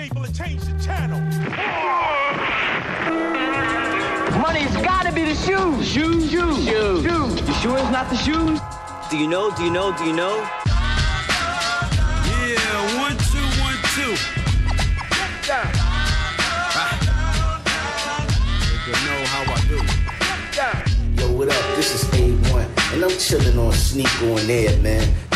able to change the channel. Money's gotta be the shoes. Shoes, shoes, shoes. shoes. You sure it's not the shoes? Do you know? Do you know? Do you know? Yeah, one, two, one, two. Yeah. Know how I do. Yo, what up? This is A1, and I'm chilling on Sneak on Air, man.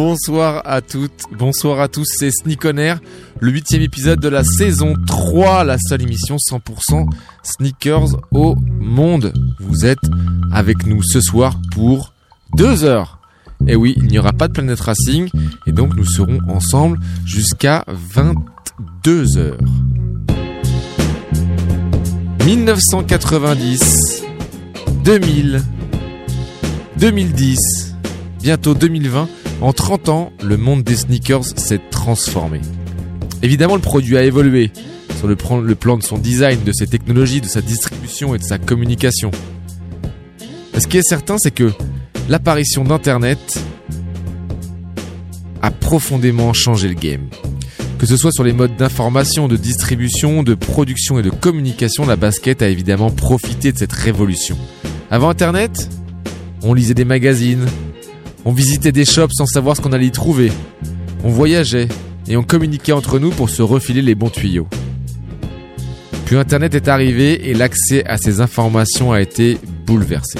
Bonsoir à toutes, bonsoir à tous, c'est Sneak On Air, le huitième épisode de la saison 3, la seule émission 100% sneakers au monde. Vous êtes avec nous ce soir pour deux heures. Et oui, il n'y aura pas de Planet Racing, et donc nous serons ensemble jusqu'à 22 heures. 1990, 2000, 2010, bientôt 2020, en 30 ans, le monde des sneakers s'est transformé. Évidemment, le produit a évolué sur le plan, de son design, de ses technologies, de sa distribution et de sa communication. Ce qui est certain, c'est que l'apparition d'Internet a profondément changé le game. Que ce soit sur les modes d'information, de distribution, de production et de communication, la basket a évidemment profité de cette révolution. Avant Internet, on lisait des magazines, on visitait des shops sans savoir ce qu'on allait y trouver. On voyageait et on communiquait entre nous pour se refiler les bons tuyaux. Puis Internet est arrivé et l'accès à ces informations a été bouleversé.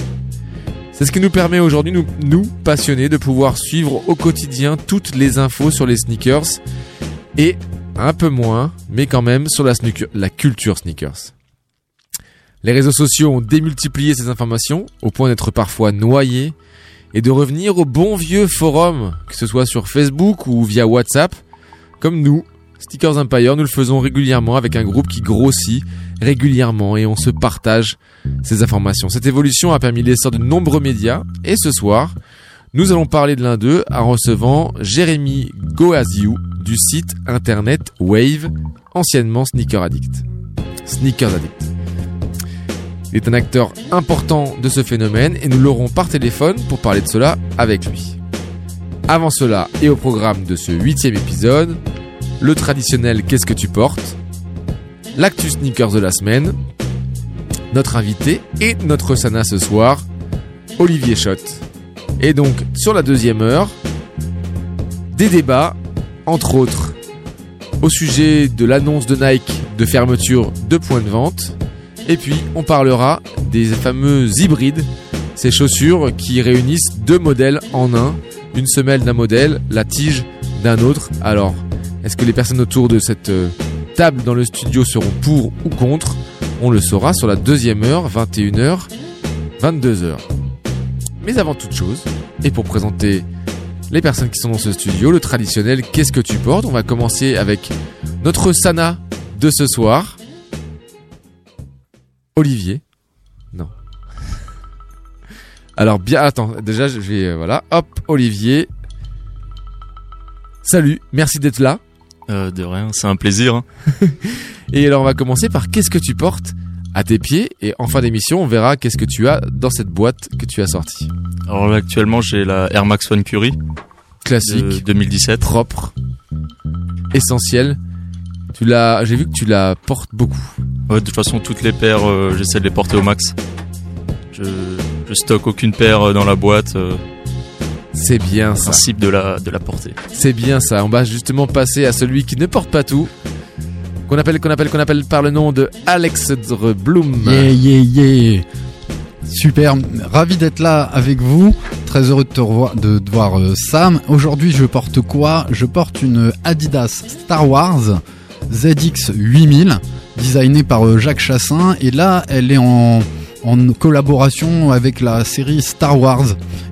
C'est ce qui nous permet aujourd'hui, nous, passionnés, de pouvoir suivre au quotidien toutes les infos sur les sneakers et un peu moins, mais quand même sur la culture sneakers. Les réseaux sociaux ont démultiplié ces informations au point d'être parfois noyés et de revenir au bon vieux forum, que ce soit sur Facebook ou via WhatsApp, comme nous, Stickers Empire, nous le faisons régulièrement avec un groupe qui grossit régulièrement et on se partage ces informations. Cette évolution a permis l'essor de nombreux médias et ce soir, nous allons parler de l'un d'eux en recevant Jérémy Goaziou du site internet Wave, anciennement Sneaker Addict. Sneakers Addict. Il est un acteur important de ce phénomène et nous l'aurons par téléphone pour parler de cela avec lui. Avant cela et au programme de ce huitième épisode, le traditionnel Qu'est-ce que tu portes? L'actu sneakers de la semaine, notre invité et notre sana ce soir, Olivier Schott. Et donc, sur la deuxième heure, des débats, entre autres, au sujet de l'annonce de Nike de fermeture de points de vente. Et puis, on parlera des fameux hybrides, ces chaussures qui réunissent deux modèles en un, une semelle d'un modèle, la tige d'un autre. Alors, est-ce que les personnes autour de cette euh, table dans le studio seront pour ou contre? On le saura sur la deuxième heure, 21h, 22h. Mais avant toute chose, et pour présenter les personnes qui sont dans ce studio, le traditionnel Qu'est-ce que tu portes? On va commencer avec notre Sana de ce soir. Olivier. Non. Alors bien, attends, déjà je vais, euh, voilà, hop, Olivier. Salut, merci d'être là. Euh, de rien, c'est un plaisir. hein. Et alors on va commencer par qu'est-ce que tu portes à tes pieds? Et en fin d'émission on verra qu'est-ce que tu as dans cette boîte que tu as sortie. Alors là, actuellement, j'ai la Air Max One Curie de Classique, 2017. propre, essentiel. Tu l'as, j'ai vu que tu la portes beaucoup. Ouais, de toute façon, toutes les paires, euh, j'essaie de les porter au max. Je, je stocke aucune paire euh, dans la boîte. euh, C'est bien ça. principe de la, de la porter. C'est bien ça. On va justement passer à celui qui ne porte pas tout. Qu'on appelle, qu'on appelle, qu'on appelle par le nom de Alexandre Bloom. Yeah, yeah, yeah. Super, ravi d'être là avec vous. Très heureux de te revoir, de, de voir euh, Sam. Aujourd'hui, je porte quoi? Je porte une Adidas Star Wars ZX 8000, designée par euh, Jacques Chassin. Et là, elle est en en collaboration avec la série Star Wars.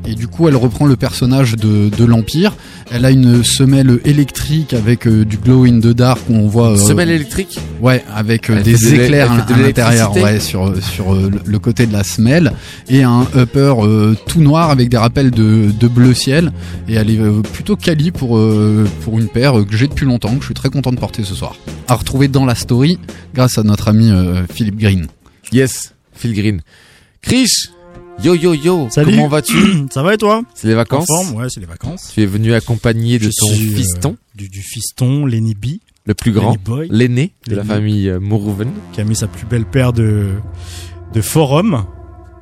Et du coup, elle reprend le personnage de, de l'Empire. Elle a une semelle électrique avec euh, du glow in the dark où on voit. euh, Semelle électrique Ouais, avec euh, des éclairs de à l'intérieur, ouais, sur sur euh, le- côté de la semelle et un upper tout noir avec des rappels de, de bleu ciel et elle est plutôt quali pour pour une paire que j'ai depuis longtemps que je suis très content de porter ce soir. À retrouver dans la story grâce à notre ami Philippe Green. Yes, Phil Green. Krish Yo yo yo Salut. Comment vas-tu Ça va et toi? C'est les En vacances forme Ouais, c'est les vacances. Tu es venu accompagné de Je ton suis, euh, fiston, Du, du fiston, Lenny B, le plus grand, l'aîné de la famille euh, Mourouven. qui a mis sa plus belle paire de, de forum.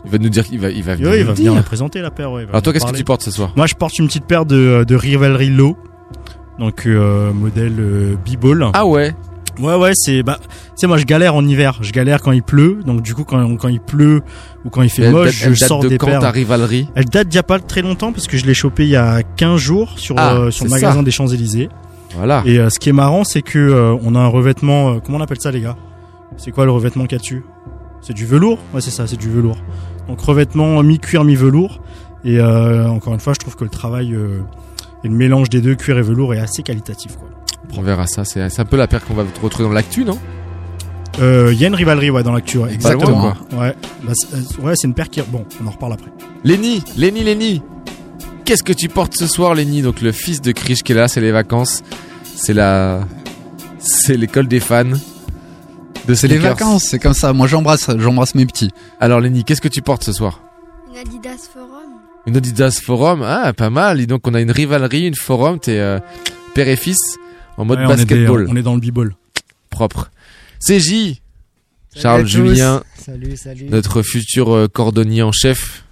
Il va nous dire qu'il va, il va venir. Ouais, il va dire. venir la présenter la paire. Ouais, Alors toi, qu'est-ce que tu portes ce soir? Moi, je porte une petite paire de, de Rivalry Low. Donc, euh, modèle euh, B-Ball. Ah ouais Ouais, ouais, c'est. Bah, tu sais, moi, je galère en hiver. Je galère quand il pleut. Donc, du coup, quand, quand il pleut ou quand il fait Elle moche, date, je date sors de des quand paires. ta rivalerie Elle date d'il y a pas très longtemps parce que je l'ai chopé il y a 15 jours sur, Ah, euh, sur le magasin ça. des Champs-Élysées. Voilà. Et euh, ce qui est marrant, c'est que euh, on a un revêtement. euh, comment on appelle ça, les gars? C'est quoi le revêtement qu'il y a dessus? C'est du velours? Ouais, c'est ça, c'est du velours. Donc revêtement mi-cuir, mi-velours. Et euh, encore une fois, je trouve que le travail euh, et le mélange des deux cuir et velours est assez qualitatif. Quoi. On verra ça. C'est un peu la paire qu'on va retrouver dans l'actu, non? Euh, Il y a une rivalerie ouais, dans l'actu. Ouais, Pas loin, exactement. ouais, bah, c'est- euh, ouais, c'est une paire qui. Bon, on en reparle après. Lenny, Lenny, Lenny. Qu'est-ce que tu portes ce soir, Lenny? Donc le fils de Krish qui est là, c'est les vacances, c'est la, c'est l'école des fans. De C'est les vacances, c'est comme ça. Moi, j'embrasse, j'embrasse mes petits. Alors Lenny, qu'est-ce que tu portes ce soir? Une Adidas Forum. Une Adidas Forum, ah pas mal. Et donc on a une rivalerie, une Forum, t'es euh, père et fils en mode Ouais, on, est des- basketball on est dans le b-ball. propre. CJ, Salut Charles. Julien, Salut, salut. notre futur euh, cordonnier en chef.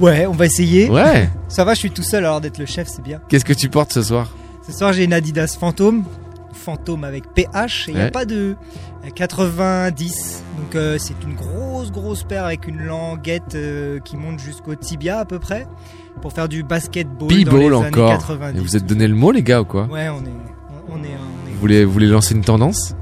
Ouais, on va essayer. Ouais. Ça va, je suis tout seul alors d'être le chef, c'est bien. Qu'est-ce que tu portes ce soir? Ce soir, j'ai une Adidas Phantom. Fantôme avec PH. Et il n'y Ouais. a pas de euh, 90. Donc, euh, c'est une grosse, grosse paire avec une languette euh, qui monte jusqu'au tibia à peu près. Pour faire du basketball. dans les années encore. 90. Et vous êtes donné le mot les gars ou quoi? Ouais, on est. On est, on est... Vous voulez, vous voulez lancer une tendance?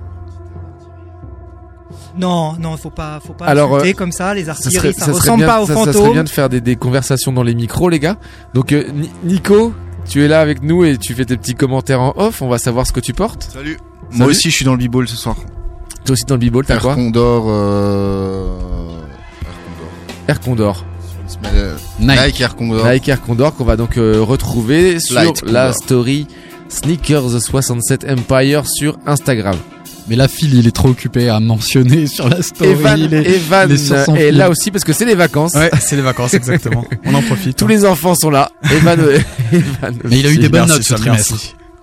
Non, non, faut pas, faut pas Alors, insulter euh, comme ça. Les ça artilleries, serait, ça, ça serait ressemble bien, pas aux ça- ça serait fantômes. bien de faire des, des conversations dans les micros, les gars. Donc, euh, Ni- Nico, tu es là avec nous et tu fais tes petits commentaires en off. On va savoir ce que tu portes. Salut. Salut. Moi aussi, je suis dans le b-ball ce soir. Toi aussi dans le b-ball, t'as Air quoi? Condor. Euh... Air Condor. Air Condor. Sur une semelle, euh, Nike. Nike Air Condor. Nike Air Condor qu'on va donc euh, retrouver sur Light la Condor. story Sneakers 67 Empire sur Instagram. Mais là, Phil, il est trop occupé à mentionner sur la story. Evan, il est, Evan il est sur son est fil. là aussi parce que c'est les vacances. Ouais, c'est les vacances, exactement. On en profite. Tous les enfants sont là. Evan, Evan Mais il a eu des bonnes notes ce trimestre.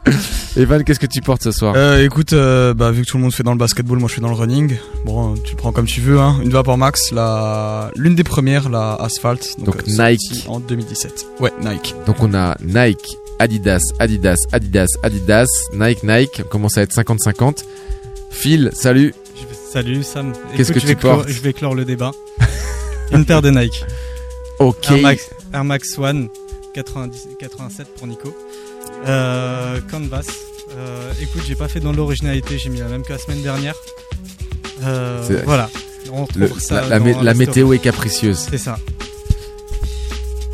Evan, qu'est-ce que tu portes ce soir? Euh, écoute, euh, bah, vu que tout le monde fait dans le basketball, moi je suis dans le running. Bon, euh, tu le prends comme tu veux, hein. Une Vapor Max, la, l'une des premières, la Asphalt. Donc, euh, Nike. En 2017. Ouais, Nike. Donc on a Nike, Adidas, Adidas, Adidas, Adidas, Nike, Nike. On commence à être 50-50. Phil, salut. Salut Sam. Qu'est-ce Écoute, que je tu vais clore- portes? Je vais clore le débat. Une paire de Nike. Ok. Air Max, Air Max One 90, 87 pour Nico. Euh, Canvas. Euh, écoute, j'ai pas fait dans l'originalité, j'ai mis la même que la semaine dernière. Euh, voilà. On Le- ça la météo est capricieuse. C'est ça.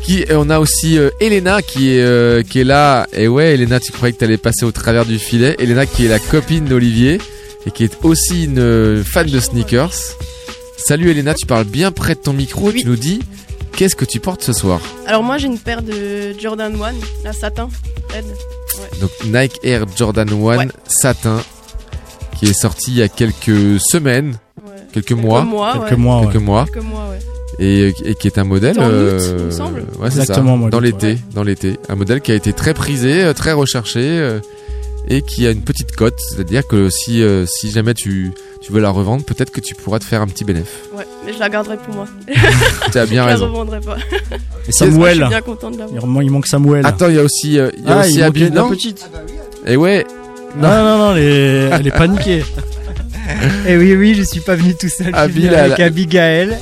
Qui, et on a aussi euh, Elena qui est, euh, qui est là. Et ouais, Elena, tu croyais que t'allais passer au travers du filet. Elena qui est la copine d'Olivier et qui est aussi une euh, fan de sneakers. Salut Elena, tu parles bien près de ton micro. Tu nous dis qu'est-ce que tu portes ce soir Alors moi j'ai une paire de Jordan 1, la satin, red. Ouais. Donc Nike Air Jordan 1 Ouais. satin qui est sorti il y a quelques semaines, Ouais. quelques mois, mois, Quelques mois, quelques mois. Quelques mois, ouais. et, et qui est un modèle en août, euh, il me semble. ouais, Exactement, ça, mois dans l'été ouais. dans l'été un modèle qui a été très prisé euh, très recherché euh, et qui a une petite cote c'est-à-dire que si euh, si jamais tu tu veux la revendre peut-être que tu pourras te faire un petit bénéfice Ouais, mais je la garderai pour moi. tu as bien je la raison revendrai pas. Et Je Samuel. suis bien contente de l'avoir. Il man- il manque Samuel. attends il y a aussi euh, il y a ah, aussi il Abby la petite. et ouais Non, non, non, elle est, elle est paniquée. Et oui, oui, je suis pas venu tout seul. Je suis Abby, venu là, avec là. Abigail,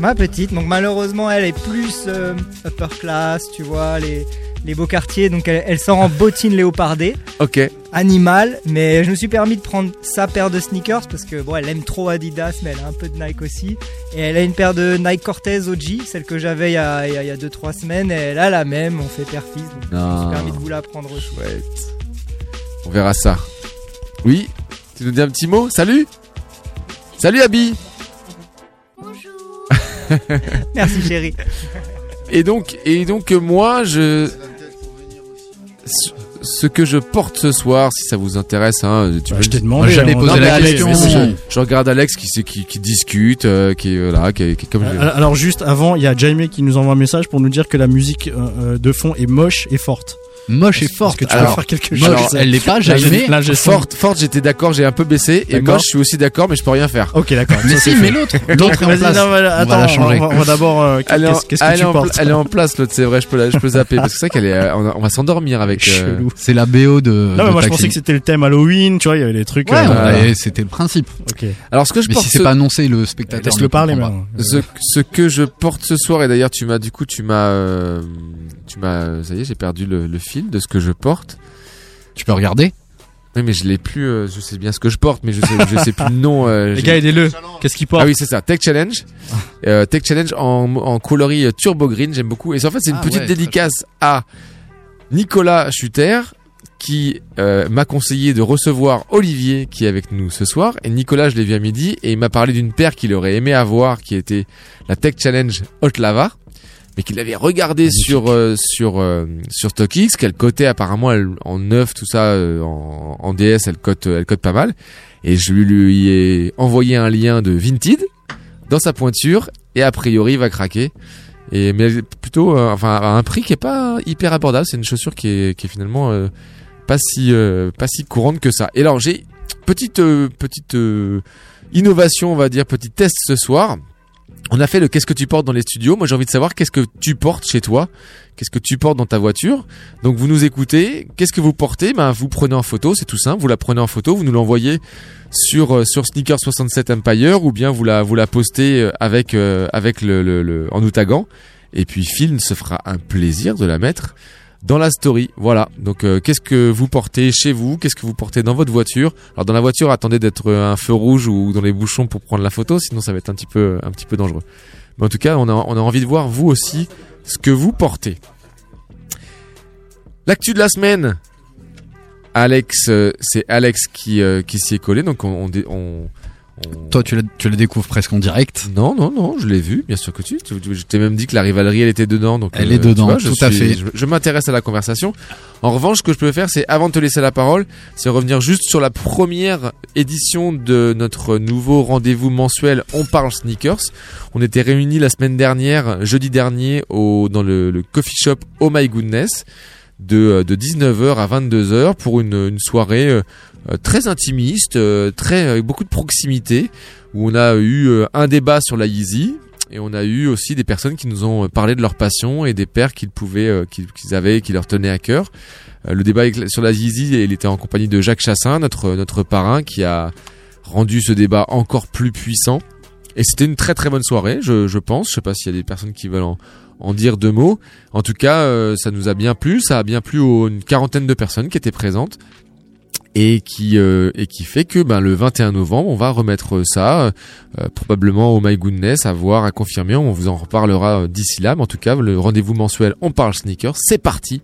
ma petite. Donc malheureusement, elle est plus euh, upper class, tu vois. Les, les beaux quartiers. Donc elle, elle sort en bottine léopardée. Ok. Animal, mais je me suis permis de prendre sa paire de sneakers parce que bon, elle aime trop Adidas, mais elle a un peu de Nike aussi. Et elle a une paire de Nike Cortez OG, celle que j'avais il y a 2-3 il y a, deux, trois semaines. Et elle a la même, on fait père-fils. Donc je me suis permis de vous la prendre aussi. Chouette. On verra ça. Oui Tu nous dis un petit mot Salut Salut Abby Merci chérie. Et donc, et donc moi, je... Ce- que je porte ce soir, si ça vous intéresse, hein, tu Bah, je t'ai demandé, J'allais hein, poser la question. je, je regarde Alex qui, qui, qui, qui discute, euh, qui est euh, qui qui comme. Alors alors juste avant, il y a Jaime qui nous envoie un message pour nous dire que la musique euh, de fond est moche et forte. Moche et forte. que tu peux Alors, faire quelque moche, chose elle l'est pas, je sens- Forte, forte, j'étais d'accord, j'ai un peu baissé. Et moi, je suis aussi d'accord, mais je peux rien faire. Ok, d'accord. Mais si, mais l'autre, l'autre est en Vas-y, place. non, mais On va la changer. On va, on va d'abord. euh, Elle est en, qu'est-ce que tu en portes pla- elle est en place, l'autre, c'est vrai, je peux, la, je peux zapper. Parce que c'est vrai qu'elle est, euh, on, a- on va s'endormir avec. euh, Chelou. C'est la BO de. Non, mais moi je pensais que c'était le thème Halloween, tu vois, il y avait des trucs. Ouais, c'était le principe. Ok. Alors, ce que je Mais porte. si c'est ce- pas annoncé, le spectateur. Laisse-le parler maintenant. Ce, que je porte ce soir et d'ailleurs tu m'as du coup tu m'as tu m'as ça y est j'ai perdu le, le de ce que je porte. Tu peux regarder. Oui mais je l'ai plus euh, je sais bien ce que je porte mais je sais je sais plus le nom. euh, Les gars, aidez-le. Qu'est-ce qu'il porte ah oui c'est ça Tech Challenge euh, Tech Challenge en, en coloris turbo green j'aime beaucoup et en fait c'est une Ah petite ouais, dédicace à Nicolas Schutter qui euh, m'a conseillé de recevoir Olivier qui est avec nous ce soir et Nicolas je l'ai vu à midi et il m'a parlé d'une paire qu'il aurait aimé avoir qui était la Tech Challenge Hot Lava mais qu'il avait regardé sur euh, sur euh, sur StockX qu'elle cotait apparemment elle, en neuf tout ça euh, en, en DS elle cote elle cote pas mal. Et je lui, lui ai envoyé un lien de Vinted dans sa pointure et a priori il va craquer. Et mais plutôt euh, enfin à un prix qui est pas hyper abordable. C'est une chaussure qui est qui est finalement euh, pas si euh, pas si courante que ça. Et alors j'ai petite euh, petite euh, innovation on va dire petit test ce soir on a fait le qu'est-ce que tu portes dans les studios. Moi, j'ai envie de savoir qu'est-ce que tu portes chez toi, qu'est-ce que tu portes dans ta voiture. Donc, vous nous écoutez. Qu'est-ce que vous portez? Ben, vous prenez en photo, c'est tout simple. Vous la prenez en photo, vous nous l'envoyez sur euh, sur Sneaker 67 Empire ou bien vous la vous la postez euh, avec euh, avec le, le, le- en nous. Et puis Phil se fera un plaisir de la mettre dans la story. Voilà. Donc euh, qu'est-ce que vous portez chez vous? Qu'est-ce que vous portez dans votre voiture? Alors dans la voiture, attendez d'être euh, un feu rouge ou dans les bouchons pour prendre la photo, sinon ça va être un petit peu un petit peu dangereux. Mais en tout cas, on a on a envie de voir vous aussi ce que vous portez. L'actu de la semaine. Alex, euh, c'est Alex qui euh, qui s'y est collé, donc on, on, on- on- Toi, tu la, tu découvres presque en direct. non, non, non, je l'ai vu, bien sûr que tu. Je t'ai même dit que la rivalerie, elle était dedans. Donc, Elle euh, est dedans, vois, je tout à fait. Je, je m'intéresse à la conversation. En revanche, ce que je peux faire, c'est avant de te laisser la parole, c'est revenir juste sur la première édition de notre nouveau rendez-vous mensuel On parle sneakers. On était réunis la semaine dernière, jeudi dernier, au dans le, le coffee shop Oh My Goodness de, euh, de 19h à 22h pour une, une soirée euh, euh, très intimiste, très avec beaucoup de proximité, où on a eu un débat sur la Yeezy et on a eu aussi des personnes qui nous ont parlé de leur passion et des paires qu'ils pouvaient, qu'ils avaient, qui leur tenaient à cœur. Le débat sur la Yeezy, il était en compagnie de Jacques Chassin, notre notre parrain, qui a rendu ce débat encore plus puissant. Et c'était une très très bonne soirée, je, je pense. Je sais pas s'il y a des personnes qui veulent en, en dire deux mots. En tout cas, euh, ça nous a bien plu. Ça a bien plu aux une quarantaine de personnes qui étaient présentes et qui euh, et qui fait que ben le 21 novembre, on va remettre ça euh, probablement au My Goodness, à voir, à confirmer. On vous en reparlera d'ici là. Mais en tout cas, le rendez-vous mensuel, on parle sneakers, c'est parti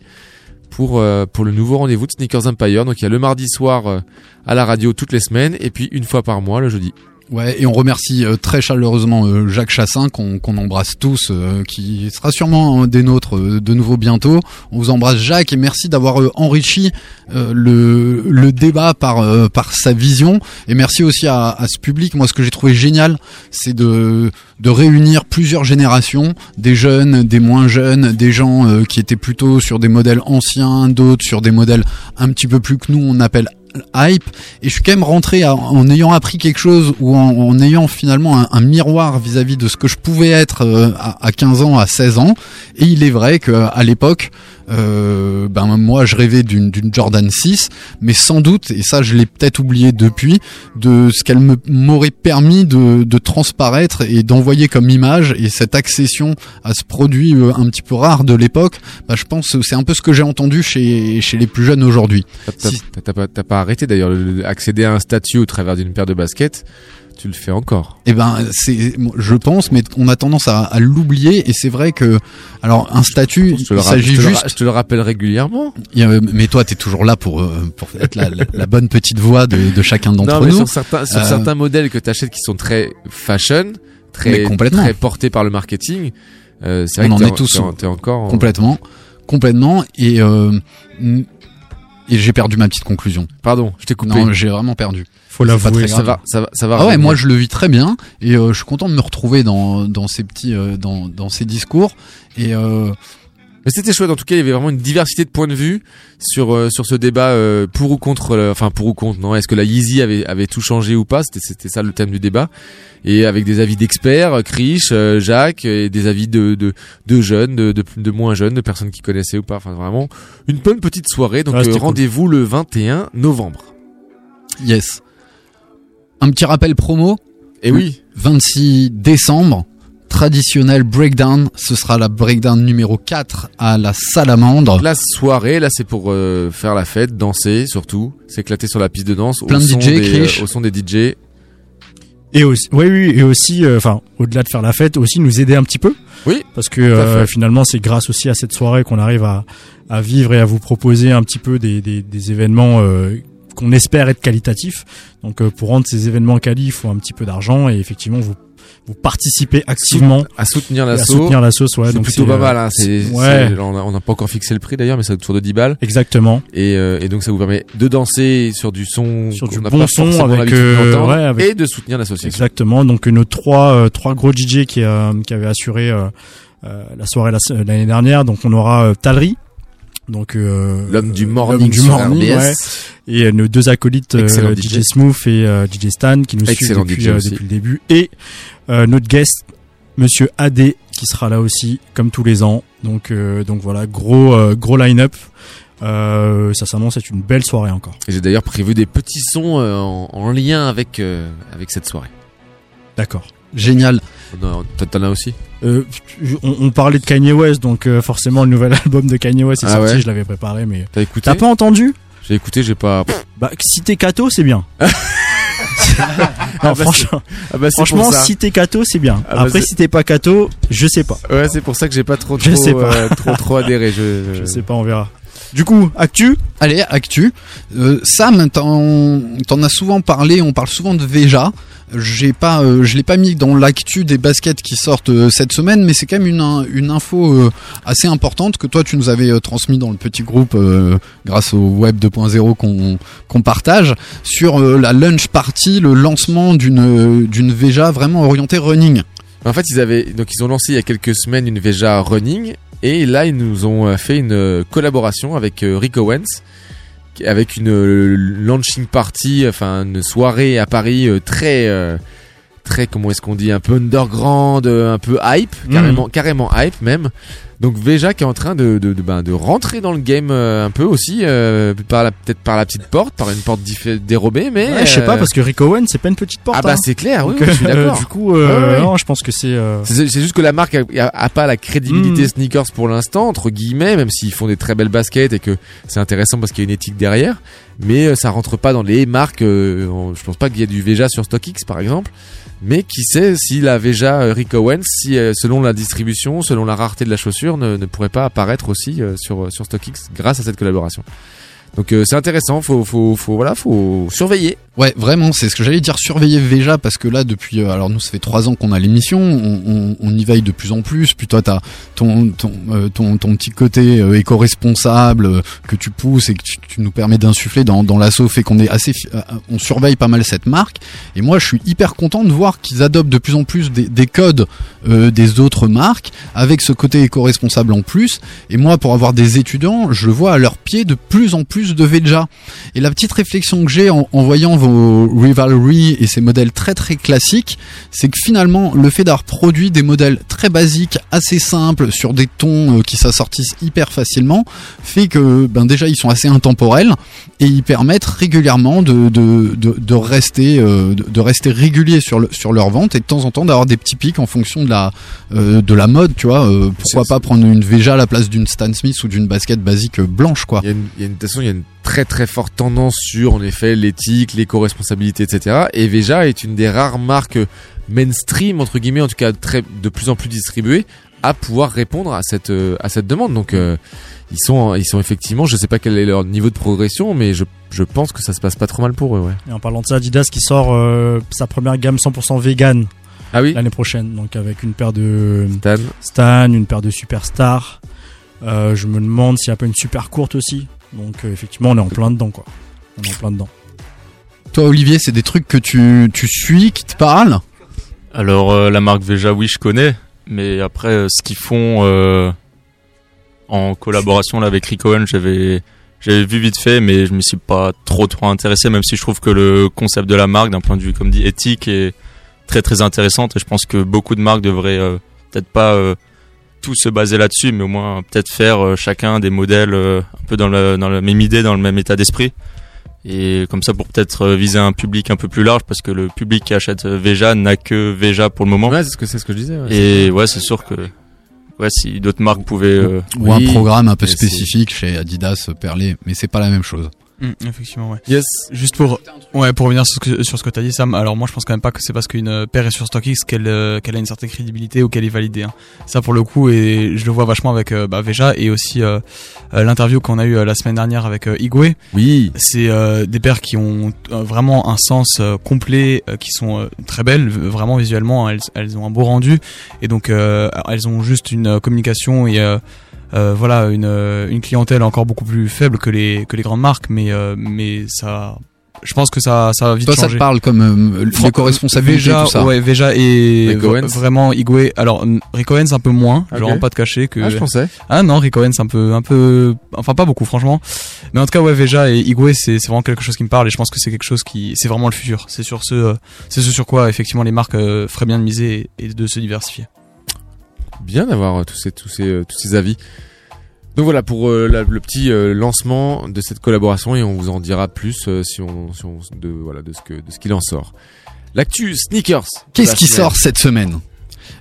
pour pour le nouveau rendez-vous de Sneakers Empire. Donc il y a le mardi soir à la radio toutes les semaines et puis une fois par mois le jeudi. Ouais, et on remercie euh, très chaleureusement euh, Jacques Chassin qu'on qu'on embrasse tous, euh, qui sera sûrement un des nôtres de nouveau bientôt. On vous embrasse Jacques et merci d'avoir enrichi le, le débat par par sa vision. Et merci aussi à, à ce public. Moi, ce que j'ai trouvé génial, c'est de de réunir plusieurs générations, des jeunes, des moins jeunes, des gens qui étaient plutôt sur des modèles anciens, d'autres sur des modèles un petit peu plus que nous on appelle hype et je suis quand même rentré en ayant appris quelque chose ou en, ayant finalement un, un miroir vis-à-vis de ce que je pouvais être euh, à, à 15 ans, à 16 ans. Et il est vrai qu'à l'époque euh, ben moi je rêvais d'une Jordan 6, mais sans doute, et ça je l'ai peut-être oublié depuis, de ce qu'elle m'aurait permis de, de transparaître et d'envoyer comme image et cette accession à ce produit euh, un petit peu rare de l'époque, bah, je pense que c'est un peu ce que j'ai entendu chez chez les plus jeunes aujourd'hui. T'as t'as pas, pas arrêté d'ailleurs, le- le- accéder à un statut au travers d'une paire de baskets, tu le fais encore. Eh ben, c'est, je pense, mais on a tendance à, à l'oublier. Et c'est vrai que, alors, un statut, il s'agit juste. je te le rappelle régulièrement. A- mais toi, t'es toujours là pour euh, pour être la, la- la bonne petite voix de, de chacun d'entre nous. sur certains, sur Euh, certains modèles que t'achètes qui sont très fashion, très, très portés par le marketing, euh, c'est vrai on que en t'es est tous t'es en- t'es encore en- complètement, complètement. Et euh, et j'ai perdu ma petite conclusion. Pardon, je t'ai coupé. Non, j'ai vraiment perdu. Faut l'avouer, ça va, ça va, ça va. Ah ouais, moi je le vis très bien et euh, je suis content de me retrouver dans dans ces petits euh, dans dans ces discours et euh, Mais c'était chouette. En tout cas, il y avait vraiment une diversité de points de vue sur euh, sur ce débat euh, pour ou contre. euh, Enfin, pour ou contre. Non, est-ce que la Yeezy avait avait tout changé ou pas? C'était c'était ça le thème du débat. Et avec des avis d'experts, euh, Krish, euh, Jacques, et des avis de de, de jeunes, de, de de moins jeunes, de personnes qui connaissaient ou pas. Enfin, vraiment une bonne petite soirée. Donc c'était euh, rendez-vous le 21 novembre. yes. Un petit rappel promo. Et oui. 26 décembre, traditionnel breakdown. Ce sera la breakdown numéro 4 à la Salamandre. La soirée, là, c'est pour euh, faire la fête, danser surtout, s'éclater sur la piste de danse Plein au, de son DJ, des, euh, au son des DJ. Et aussi, oui, oui, et aussi, euh, enfin, au-delà de faire la fête, aussi nous aider un petit peu. Oui. Parce que euh, finalement, c'est grâce aussi à cette soirée qu'on arrive à, à vivre et à vous proposer un petit peu des, des, des événements euh, qu'on espère être qualitatifs. Donc, euh, pour rendre ces événements quali, il faut un petit peu d'argent et effectivement, vous vous participez activement à soutenir à l'assaut. soutenir la sauce. Ouais, c'est plutôt pas euh, mal. Hein. C'est, ouais. on n'a pas encore fixé le prix d'ailleurs, mais c'est autour de 10 balles. Exactement. Et, euh, et donc ça vous permet de danser sur du son, Sur du bon pas son avec, euh, d'entendre, ouais, avec- et de soutenir l'association. Exactement. Donc nos trois euh, trois gros DJ qui euh, qui avaient assuré euh, euh, la soirée la- l'année dernière. Donc on aura euh, Talry. Donc euh, L'homme du l'homme morning du morning, ouais. et euh, nos deux acolytes euh, DJ. DJ. Smooth et euh, DJ Stan qui nous suivent Excellent depuis, DJ euh, depuis le début et euh, notre guest Monsieur AD qui sera là aussi comme tous les ans. Donc euh, donc voilà gros euh, gros line-up. Euh, ça s'annonce être une belle soirée encore. Et j'ai d'ailleurs prévu des petits sons euh, en, en lien avec euh, avec cette soirée. D'accord. Génial. Non, T'en as aussi Euh, on, on parlait de Kanye West, donc euh, forcément le nouvel album de Kanye West est Ah sorti, ouais je l'avais préparé, mais T'as écouté t'as pas entendu? J'ai écouté, j'ai pas. Bah si t'es Kato, c'est bien. Ah non, bah, franchement, ah bah, c'est franchement si t'es Kato, c'est bien. Ah bah, Après, si t'es pas Kato, je sais pas. Ouais, c'est pour ça que j'ai pas trop Je trop, sais pas. euh, trop trop adhéré. Je, Je sais pas, on verra. Du coup, actu? Allez, actu. Euh, Sam, t'en t'en as souvent parlé, on parle souvent de Veja. J'ai pas, euh, je l'ai pas mis dans l'actu des baskets qui sortent euh, cette semaine, mais c'est quand même une, une info euh, assez importante que toi tu nous avais transmis dans le petit groupe grâce au web 2.0 qu'on qu'on partage sur la lunch party, le lancement d'une d'une Veja vraiment orientée running. En fait, ils avaient donc ils ont lancé il y a quelques semaines une Veja Running et là ils nous ont fait une collaboration avec Rick Owens avec une euh, launching party, enfin une soirée à Paris euh, très euh, très comment est-ce qu'on dit un peu underground, un peu hype, Mhm. carrément carrément hype même. Donc Veja qui est en train de de, de, ben, de rentrer dans le game euh, un peu aussi euh, par la peut-être par la petite porte, par une porte dérobée mais Ouais, je sais pas euh, parce que Rick Owen, c'est pas une petite porte. Ah bah hein. c'est clair, oui, Donc, je suis euh, d'accord. du coup, euh, non, je pense que c'est. euh, C'est c'est juste que la marque a, a- a pas la crédibilité Mm. sneakers pour l'instant, entre guillemets, même s'ils font des très belles baskets et que c'est intéressant parce qu'il y a une éthique derrière. Mais euh, ça rentre pas dans les marques. euh, je pense pas qu'il y ait du Veja sur StockX par exemple. Mais qui sait si la Veja euh, Rick Owens, si selon la distribution, selon la rareté de la chaussure, ne, pourrait pas apparaître aussi sur sur StockX grâce à cette collaboration. Donc euh, c'est intéressant. Faut faut faut voilà, faut surveiller. Ouais, vraiment, c'est ce que j'allais dire, surveiller Veja, parce que là, depuis, euh, alors nous, ça fait trois ans qu'on a l'émission, on, y veille de plus en plus, puis toi, t'as ton, ton, euh, ton, ton petit côté éco-responsable que tu pousses et que tu, nous permets d'insuffler dans, dans l'assaut, fait qu'on est assez, on surveille pas mal cette marque, et moi, je suis hyper content de voir qu'ils adoptent de plus en plus des, des codes des autres marques, avec ce côté éco-responsable en plus, et moi, pour avoir des étudiants, je vois à leurs pieds de plus en plus plus de Veja. Et la petite réflexion que j'ai en, en voyant vos Rivalry et ces modèles très très classiques, c'est que finalement le fait d'avoir produit des modèles très basiques, assez simples, sur des tons euh, qui s'assortissent hyper facilement, fait que ben déjà ils sont assez intemporels et ils permettent régulièrement de, de, de, de rester euh, de, de rester réguliers sur le, sur leur vente et de temps en temps d'avoir des petits pics en fonction de la euh, de la mode, tu vois. Euh, pourquoi pas prendre une Veja à la place d'une Stan Smith ou d'une basket basique euh, blanche, quoi. Il y a une, il y a une, de toute façon, il y a une très très forte tendance sur, en effet, l'éthique, l'éco-responsabilité, etc. Et Veja est une des rares marques mainstream, entre guillemets, en tout cas très, de plus en plus distribuées, à pouvoir répondre à cette, euh, à cette demande. Donc, euh, ils sont, ils sont effectivement, je sais pas quel est leur niveau de progression, mais je, je pense que ça se passe pas trop mal pour eux, ouais. Et en parlant de ça, Adidas qui sort euh, sa première gamme 100% vegan Ah oui? l'année prochaine, donc avec une paire de Stan. Stan, une paire de Superstar. Euh, je me demande s'il n'y a pas une super courte aussi. Donc euh, effectivement, on est en plein dedans, quoi. On est en plein dedans. Toi, Olivier, c'est des trucs que tu, tu suis, qui te parlent Alors euh, la marque Veja, oui, je connais, mais après euh, ce qu'ils font euh, en collaboration là avec Rick Owen, j'avais j'avais vu vite fait, mais je me suis pas trop trop intéressé, même si je trouve que le concept de la marque, d'un point de vue comme dit éthique, est très très intéressant. Et je pense que beaucoup de marques devraient euh, peut-être pas euh, tout se baser là-dessus, mais au moins peut-être faire euh, chacun des modèles euh, un peu dans, le, dans la même idée, dans le même état d'esprit. Et comme ça pour peut-être euh, viser un public un peu plus large, parce que le public qui achète Veja n'a que Veja pour le moment. Ouais, c'est ce que, c'est ce que je disais. ouais. Et ouais, c'est sûr que ouais, si d'autres marques pouvaient euh, Ou un Oui, programme un peu spécifique chez Adidas, Perlé, mais c'est pas la même chose. Mm, effectivement, ouais. Yes. Juste pour, ouais, pour revenir sur ce que, sur ce que t'as dit, Sam. Alors moi, je pense quand même pas que c'est parce qu'une euh, paire est sur StockX qu'elle euh, qu'elle a une certaine crédibilité ou qu'elle est validée. hein. Ça, pour le coup, et je le vois vachement avec euh, bah, Veja et aussi euh, euh, l'interview qu'on a eu la semaine dernière avec euh, Igwe. Oui. C'est euh, des paires qui ont vraiment un sens euh, complet, euh, qui sont euh, très belles, vraiment visuellement, elles, elles ont un beau rendu et donc euh, elles ont juste une communication et euh, voilà une, euh, une clientèle encore beaucoup plus faible que les que les grandes marques, mais euh, mais ça, je pense que ça ça va vite Toi, ça te parle comme euh, l'éco-responsabilité, Veja, tout ça. Ouais, Veja et vraiment Igwe. Alors Rick Owens un peu moins, je Ok. rends pas de cacher que Ah, je pensais. ah non, Rick Owens un peu, un peu, enfin pas beaucoup franchement. Mais en tout cas, ouais, Veja et Igwe, c'est c'est vraiment quelque chose qui me parle et je pense que c'est quelque chose qui, c'est vraiment le futur. C'est sur ce, euh, c'est ce sur quoi effectivement les marques euh, feraient bien de miser et de se diversifier. Bien d'avoir euh, tous ces, tous ces, euh, tous ces avis. Donc voilà pour euh, la- le petit euh, lancement de cette collaboration et on vous en dira plus euh, si on, si on de voilà de ce que de ce qu'il en sort. L'actu sneakers. Qu'est-ce qui sort cette semaine?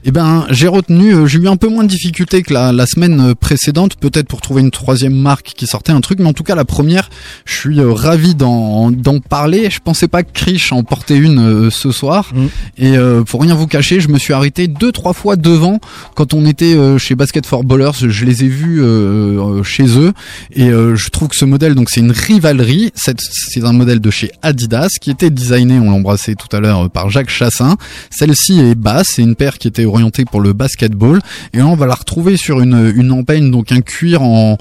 Eh ben, j'ai retenu, euh, j'ai eu un peu moins de difficultés que la, la semaine euh, précédente, peut-être pour trouver une troisième marque qui sortait un truc, mais en tout cas la première, je suis euh, ravi d'en d'en parler. Je pensais pas que Krish en portait une euh, ce soir, Mm. et euh, pour rien vous cacher, je me suis arrêté deux trois fois devant quand on était euh, chez Basket for Ballers. Je les ai vus euh, chez eux, et euh, je trouve que ce modèle, donc c'est une rivalerie. C'est c'est un modèle de chez Adidas qui était designé, on l'embrassait tout à l'heure, par Jacques Chassin. Celle-ci est basse, c'est une paire qui était pour le basketball. Et là, on va la retrouver sur une, une empeigne, donc un cuir en,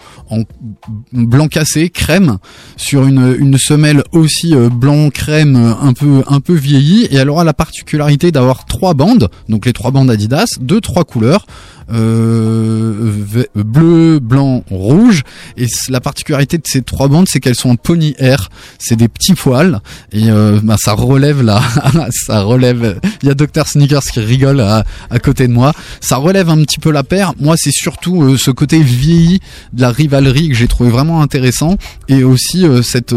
blanc cassé, crème, sur une, une semelle aussi euh, blanc crème, un peu, un peu vieillie. Et elle aura la particularité d'avoir trois bandes, donc les trois bandes Adidas, de trois couleurs. Euh, bleu, blanc, rouge. Et la particularité de ces trois bandes, c'est qu'elles sont en pony air. C'est des petits poils et euh, bah, ça relève là, ça relève. Il y a Dr Sneakers qui rigole à, côté de moi. Ça relève un petit peu la paire. Moi, c'est surtout euh, ce côté vieilli de la rivalerie que j'ai trouvé vraiment intéressant et aussi cette.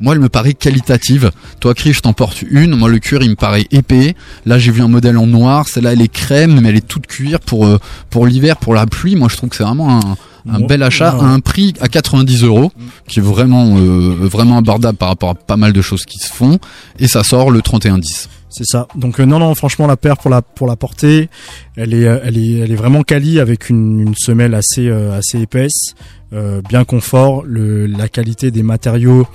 moi, elle me paraît qualitative. Toi, Chris, je t'en porte une. Moi, le cuir, il me paraît épais. Là, j'ai vu un modèle en noir. Celle-là, elle est crème, mais elle est toute cuir pour pour l'hiver, pour la pluie. Moi, je trouve que c'est vraiment un un bel achat à un prix à 90 euros qui est vraiment euh, vraiment abordable par rapport à pas mal de choses qui se font. Et ça sort le 31-10 C'est ça. Donc euh, non non franchement la paire pour la pour la porter, elle est euh, elle est elle est vraiment quali avec une, une semelle assez euh, assez épaisse, euh, bien confort, le la qualité des matériaux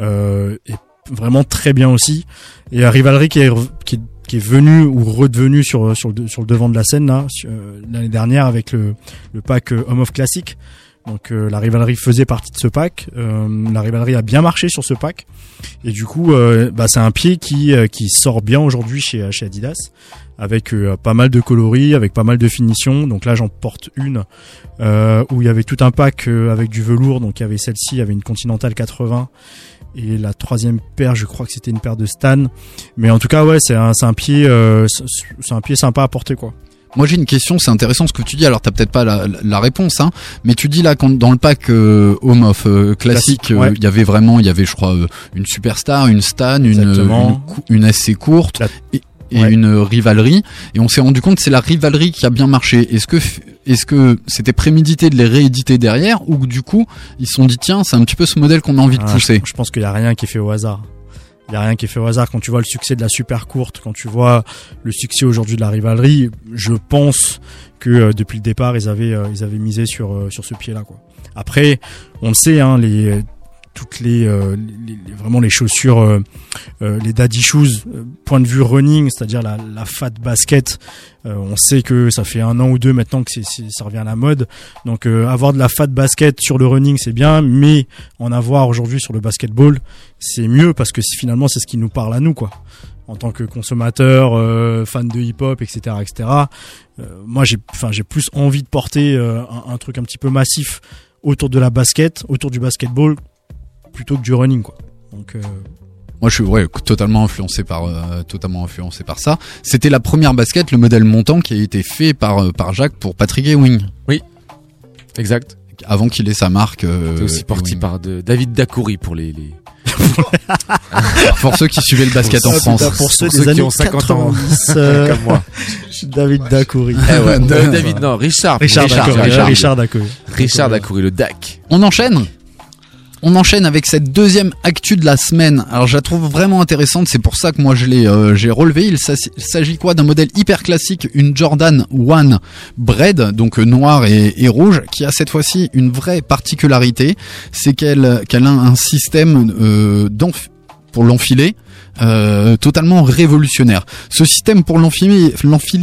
euh, est vraiment très bien aussi. Et euh, Rivalry qui est qui est qui est venu ou redevenu sur sur le, devant de la scène là euh, l'année dernière avec le le pack euh, Home of Classic. Donc euh, la rivalerie faisait partie de ce pack. Euh, la rivalerie a bien marché sur ce pack. Et du coup, euh, bah, c'est un pied qui qui sort bien aujourd'hui chez chez Adidas, avec euh, pas mal de coloris, avec pas mal de finitions. Donc là, j'en porte une euh, où il y avait tout un pack euh, avec du velours. Donc il y avait celle-ci, il y avait une Continental 80. Et la troisième paire, je crois que c'était une paire de Stan. Mais en tout cas, ouais, c'est un, un pied, euh, c'est un pied sympa à porter, quoi. Moi j'ai une question, c'est intéressant ce que tu dis. Alors t'as peut-être pas la, la réponse, hein, mais tu dis là quand dans le pack euh, Home of euh, classique, ouais. il y avait vraiment, il y avait je crois une superstar, une Stan, une une, SC courte et, et Ouais. une rivalerie. Et on s'est rendu compte que c'est la rivalerie qui a bien marché. Est-ce que est-ce que c'était prémédité de les rééditer derrière ou du coup ils se sont dit tiens c'est un petit peu ce modèle qu'on a envie de Ah, pousser. Je, je pense qu'il y a rien qui est fait au hasard. Il y a rien qui est fait au hasard quand tu vois le succès de la super courte, quand tu vois le succès aujourd'hui de la rivalerie. Je pense que euh, depuis le départ ils avaient euh, ils avaient misé sur euh, sur ce pied-là quoi. Après, on le sait hein, les toutes les, euh, les- les- vraiment les chaussures euh, euh, les daddy shoes euh, point de vue running c'est-à-dire la, la fat basket euh, on sait que ça fait un an ou deux maintenant que ça revient à la mode. Donc avoir de la fat basket sur le running c'est bien mais en avoir aujourd'hui sur le basketball c'est mieux parce que finalement c'est ce qui nous parle à nous quoi. En tant que consommateur euh, fan de hip hop etc etc euh, moi j'ai enfin j'ai plus envie de porter euh, un, un truc un petit peu massif autour de la basket autour du basketball plutôt que du running quoi donc euh, Moi, je suis ouais, totalement influencé par euh, totalement influencé par ça. C'était la première basket, le modèle montant qui a été fait par euh, par Jacques pour Patrick Ewing. Oui, exact. Avant qu'il ait sa marque. Euh, C'est aussi porté Ewing. par de, David Dacoury pour les, les... pour ceux qui suivaient le basket en France. pour ceux Pour des ceux qui années ont 50 ans. 90, euh, Comme moi. David Dacoury Eh ouais, David, non, Richard. Richard Dacoury, Richard, Richard Dacoury. Richard Dacoury, le DAC. On enchaîne? On enchaîne avec cette deuxième actu de la semaine. Alors je la trouve vraiment intéressante, c'est pour ça que moi je l'ai euh, relevé. Il s'agit quoi d'un modèle hyper classique, une Jordan One Bread, donc euh, noir et, rouge, qui a cette fois-ci une vraie particularité, c'est qu'elle qu'elle a un système euh, pour l'enfiler. Euh, totalement révolutionnaire. Ce système pour l'enfiler,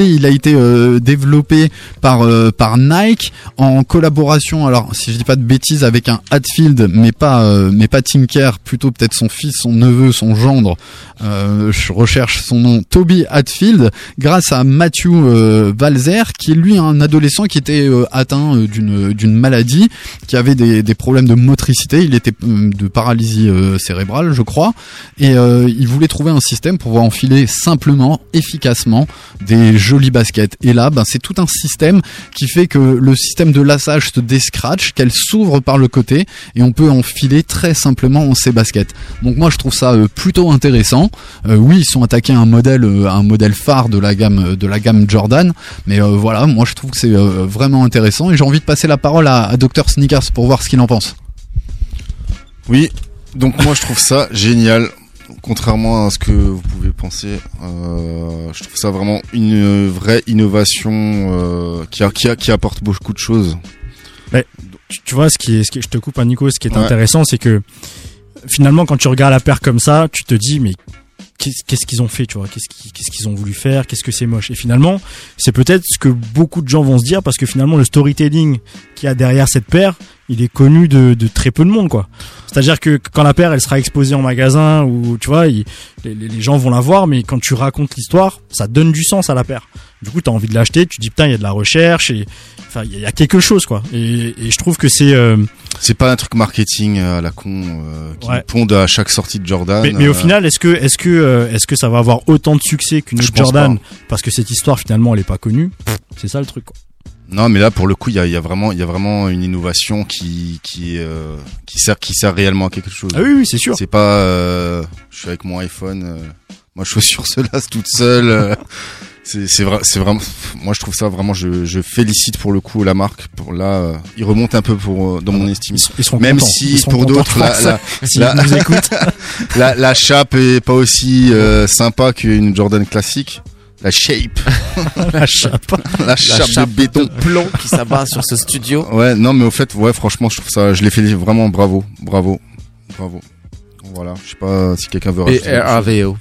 il a été euh, développé par euh, par Nike en collaboration. Alors, si je dis pas de bêtises, avec un Hatfield, mais pas euh, mais pas Tinker, plutôt peut-être son fils, son neveu, son gendre. Euh, je recherche son nom, Toby Hatfield, grâce à Matthew euh, Valzer, qui est lui un adolescent qui était atteint d'une d'une maladie, qui avait des des problèmes de motricité. Il était de paralysie cérébrale, je crois, et euh, il voulait trouver un système pour pouvoir enfiler simplement, efficacement des jolis baskets. Et là, ben, c'est tout un système qui fait que le système de lassage se descratch, qu'elle s'ouvre par le côté et on peut enfiler très simplement ces baskets. Donc moi, je trouve ça euh, plutôt intéressant. Euh, oui, ils sont attaqués à un modèle, euh, un modèle phare de la gamme de la gamme Jordan, mais voilà, moi je trouve que c'est vraiment intéressant et j'ai envie de passer la parole à, à Dr Sneakers pour voir ce qu'il en pense. Oui, donc moi je trouve ça génial. Contrairement à ce que vous pouvez penser, euh, je trouve ça vraiment une vraie innovation euh, qui, a- qui, a- qui apporte beaucoup de choses. Mais tu, vois, ce qui est, ce qui est- je te coupe un Nico, ce qui est Ouais. intéressant, c'est que finalement, quand tu regardes la paire comme ça, tu te dis, mais qu'est-ce qu'ils ont fait, tu vois Qu'est-ce qu'ils qu'est-ce qu'ils ont voulu faire Qu'est-ce que c'est moche Et finalement, c'est peut-être ce que beaucoup de gens vont se dire parce que finalement, le storytelling qu'il y a derrière cette paire, il est connu de, de très peu de monde, quoi. C'est-à-dire que quand la paire, elle sera exposée en magasin ou tu vois, les, gens vont la voir, mais quand tu racontes l'histoire, ça donne du sens à la paire. Du coup, t'as envie de l'acheter, tu dis putain, il y a de la recherche et enfin, il y a quelque chose, quoi. Et, et je trouve que c'est euh, C'est pas un truc marketing à la con euh, qui Ouais. à chaque sortie de Jordan. Mais, mais au euh, final, est-ce que, est-ce que, euh, est-ce que ça va avoir autant de succès qu'une autre Jordan pas. parce que cette histoire finalement elle est pas connue C'est ça le truc. Quoi. Non, mais là pour le coup, il y a, il y a vraiment, il y a vraiment une innovation qui qui euh, qui sert qui sert réellement à quelque chose. Ah oui, oui, c'est sûr. C'est pas, euh, je suis avec mon iPhone, euh, ma chaussure se lasse toute seule. C'est c'est vrai, c'est vraiment. Moi, je trouve ça vraiment. Je, je félicite pour le coup la marque. Pour là, euh, il remonte un peu pour euh, dans mon estime. Ils seront Même contents. si Ils pour d'autres la la, la, la la chape est pas aussi euh, sympa qu'une Jordan classique. La shape. la chape. La chape, de béton. plomb qui s'abat sur ce studio. Ouais, non, mais au fait, ouais, franchement, je trouve ça, je l'ai fait vraiment bravo, bravo, bravo. Voilà, je sais pas si quelqu'un veut Et rajouter chose. RAVO.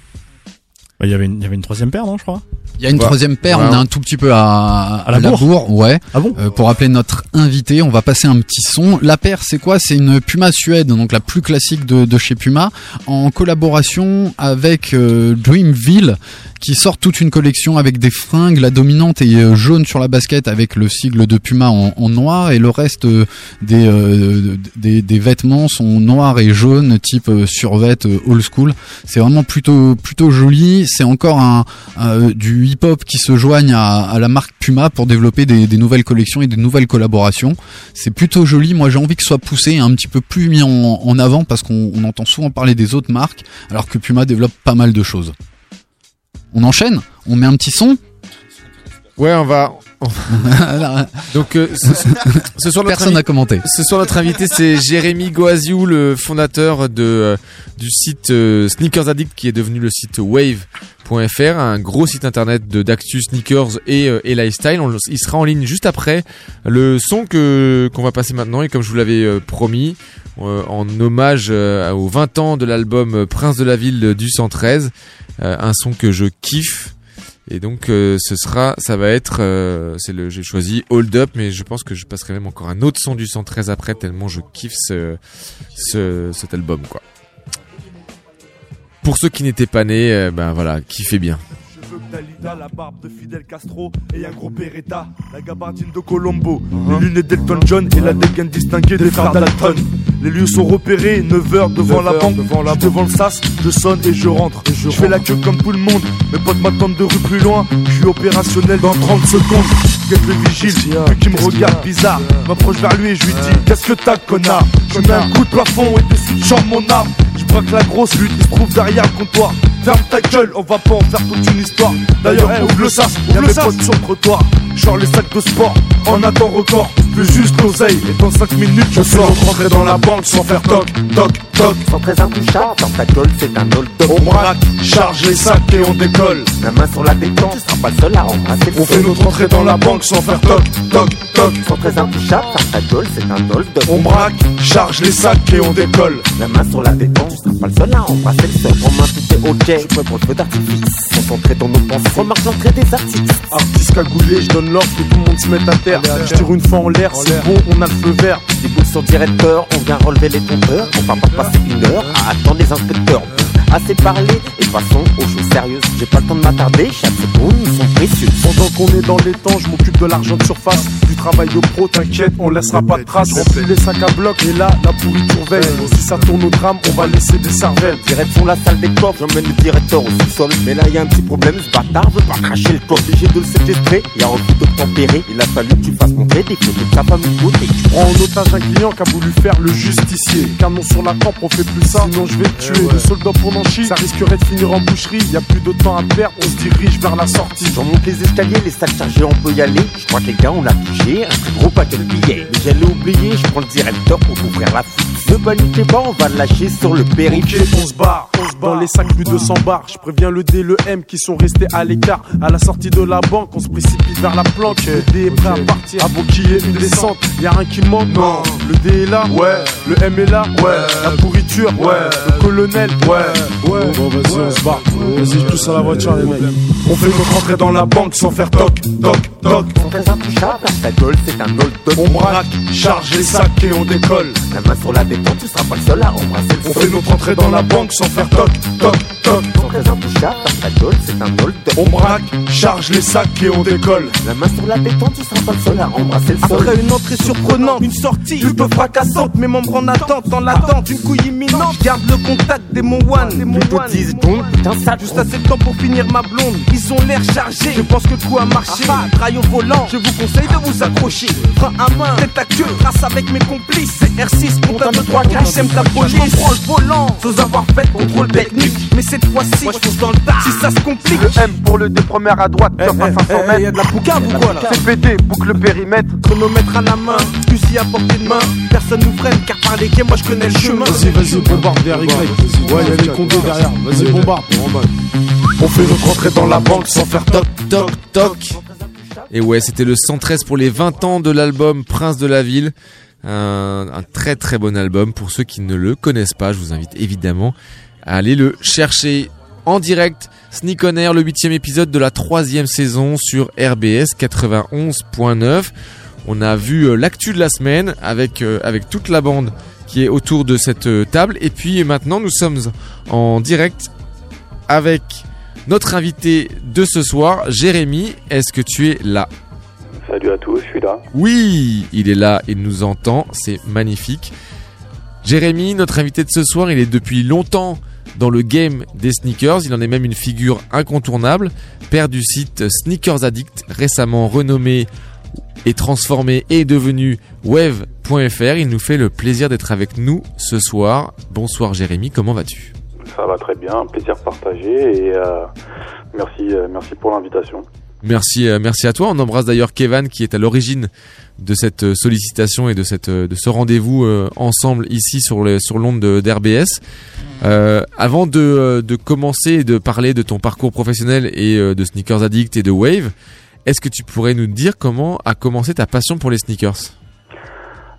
Bah, Il y avait une, il y avait une troisième paire, non, je crois. Il y a une troisième paire, ouais. on est un tout petit peu à, À la bourre ouais. Ah bon Euh, pour appeler notre invité, on va passer un petit son. La paire, c'est quoi? C'est une Puma Suède, donc la plus classique de, de chez Puma, en collaboration avec euh, Dreamville, qui sort toute une collection avec des fringues. La dominante est euh, jaune sur la basket avec le sigle de Puma en, noir, et le reste euh, des, euh, des, vêtements sont noirs et jaunes, type survêt old school. C'est vraiment plutôt plutôt joli. C'est encore un, du hip-hop qui se joigne à, la marque Puma pour développer des, nouvelles collections et des nouvelles collaborations. C'est plutôt joli. Moi, j'ai envie que ce soit poussé un petit peu plus mis en, avant parce qu'on on entend souvent parler des autres marques, alors que Puma développe pas mal de choses. On enchaîne On met un petit son Ouais, on va. Donc, euh, ce, ce soir, notre Personne n'a commenté. Ce soir, notre invité, c'est Jérémy Goaziou, le fondateur de, euh, du site euh, Sneakers Addict, qui est devenu le site wave.fr, un gros site internet de d'actu sneakers et, et lifestyle. On- il sera en ligne juste après le son que qu'on va passer maintenant. Et comme je vous l'avais promis, en hommage euh, aux 20 ans de l'album euh, Prince de la Ville du 113, euh, un son que je kiffe. Et donc euh, ce sera, ça va être, euh, c'est le, j'ai choisi Hold Up, mais je pense que je passerai même encore un autre son du 113 après tellement je kiffe ce, ce cet album quoi. Pour ceux qui n'étaient pas nés, euh, ben voilà, kiffez bien. cheveux Dalida, la barbe de Fidel Castro et un gros Beretta, la gabardine de Colombo, les lunettes d'Elton John et la dégaine distinguée des frères Dalton. Les lieux sont repérés, 9h devant la banque, devant, la devant le sas, je sonne et je rentre. je fais la queue comme tout le monde, mes potes m'attendent de rue plus loin, je suis opérationnel dans 30 secondes. Guette le vigile, vu qu'il me regarde bizarre, m'approche vers lui et je lui dis Qu'est-ce que t'as connard Je mets un coup de plafond et dessus je chante mon arme. Je braque la grosse lutte, il se trouve derrière le comptoir. Ferme ta gueule, on va pas en faire toute une histoire. D'ailleurs, ouvre le sas, y'a mes potes sur le trottoir. Genre les sacs de sport, en attend record. Plus juste l'oseille, et dans 5 minutes, je sors. Rentrer dans la banque sans faire toc, toc, toc. Sans très intouchable, dans ta gueule c'est un hold-up. On braque, charge les sacs et on décolle. La main sur la détente, tu seras pas le seul à embrasser On fait notre entrée dans la banque sans faire toc, toc, toc. Sans très intouchable, dans ta gueule c'est un hold-up. On braque, charge les sacs et on décolle. La main sur la détente, tu seras pas le seul à embrasser le sol. En main tout est ok, je le feu d'artifice. Concentré dans nos pensées, remarque l'entrée des artistes. Artiste cagoulé, je donne l'ordre que tout le monde se mette à terre. Je tire une fois en l'air, c'est bon, on a le feu vert. Sur directeur, on vient relever les compteurs. On va pas passer une heure à attendre les inspecteurs. Assez parlé et passons aux choses sérieuses. J'ai pas le temps de m'attarder, chaque seconde ils sont précieux. Pendant qu'on est dans les temps, je m'occupe de l'argent de surface. Du travail de pro, t'inquiète, on laissera pas de traces. Remplis les sacs à bloc et là, la pourriture veille. Si ça tourne au drame, on va laisser des cervelles. Direction la salle des coffres, j'emmène le directeur au sous-sol. Mais là, y a un petit problème, ce bâtard veut pas cracher le coffre. Obligé de le séquestrer, y a refus de tempérer. Il a fallu que tu fasses montrer des photos de ta famille côté. Prends en otage un client qui a voulu faire le justicier. Canon sur la camp, on fait plus ça. Sinon, je vais te tuer. Le soldat pour Nanchi, ça risquerait de finir en boucherie. Y a plus de temps à perdre, on se dirige vers la sortie. J'en monte les escaliers, les sacs chargés, on peut y aller. Je crois que les gars, on a touché un très gros paquet de billets. Mais j'allais oublier, je prends le directeur pour ouvrir la fuite. Ne paniquez pas, on va lâcher sur le périph'. Ok, on se barre. Dans les sacs, plus de 100 bars. Je préviens le D, le M qui sont restés à l'écart. À la sortie de la banque, on se précipite vers la planque. Le D est prêt à partir avant qu'il y ait une descente. Y a rien qui manque. Non. Le D est là. Ouais. Le M est là. Ouais. La pourriture. Ouais. Le colonel. Ouais. Ouais. Bon, vas-y, on se barre. Vas-y, pousse à la voiture, les mecs. On fait notre entrée dans la banque sans faire toc, toc, toc. Sans très intouchable, ta gueule, c'est un hold-up. On braque, charge les sacs et on décolle. La main sur la détente, tu seras pas le seul à embrasser le On fait notre entrée dans la banque sans faire toc, toc, toc. Très ta gueule, c'est un hold-up. On braque, charge les sacs et on décolle. La main sur la détente, tu seras pas le seul à embrasser le sol. Après une entrée surprenante, une sortie plutôt fracassante, mes membres en attente, dans l'attente d'une couille imminente. Garde le contact des mon one, des mon Plutôt one. 10 secondes, putain, ça Juste assez de temps pour finir ma blonde. Ils ont l'air chargés. Je pense que le coup a marché. Trail au volant. Je vous conseille de vous accrocher. Frein à main, tête à queue. Trace avec mes complices. C'est R6, compte 1, 2, 3, 4. J'aime ta police. Je prends le volant. Sans avoir fait contrôle technique. Mais cette fois-ci, moi je fonce dans le tas. Si ça se complique. Le M pour le D première à droite, top à 500 mètres. Y'a de la poucave ou quoi là CPD, boucle le périmètre. Chronomètre à la main, fusil à portée de main. Personne nous freine car par les quais, moi je connais le chemin. Vas-y, vas-y, bombarde derrière Y. Ouais, y'a les condés derrière. Vas-y, bombarde. On fait notre entrée dans la banque sans faire toc, toc, toc. Et ouais, c'était le 113 pour les 20 ans de l'album Prince de la Ville. Un, très très bon album. Pour ceux qui ne le connaissent pas, je vous invite évidemment à aller le chercher. en direct. Sneak on Air, le huitième épisode de la troisième saison sur RBS 91.9. On a vu euh, l'actu de la semaine avec, euh, avec toute la bande qui est autour de cette euh, table. Et puis maintenant, nous sommes en direct avec notre invité de ce soir, Jérémy. Est-ce que tu es là Salut à tous, je suis là. Oui, il est là, il nous entend, c'est magnifique. Jérémy, notre invité de ce soir, il est depuis longtemps dans le game des sneakers, il en est même une figure incontournable, père du site Sneakers Addict, récemment renommé et transformé et devenu wave.fr. Il nous fait le plaisir d'être avec nous ce soir. Bonsoir Jérémy, comment vas-tu? Ça va très bien, plaisir partagé et euh, merci, euh, merci pour l'invitation. Merci, euh, merci à toi. On embrasse d'ailleurs Kevin qui est à l'origine de cette sollicitation et de ce rendez-vous ensemble ici sur l'onde de- d'RBS. Avant de, de commencer et de parler de ton parcours professionnel et de Sneakers Addict et de Wave, est-ce que tu pourrais nous dire comment a commencé ta passion pour les sneakers?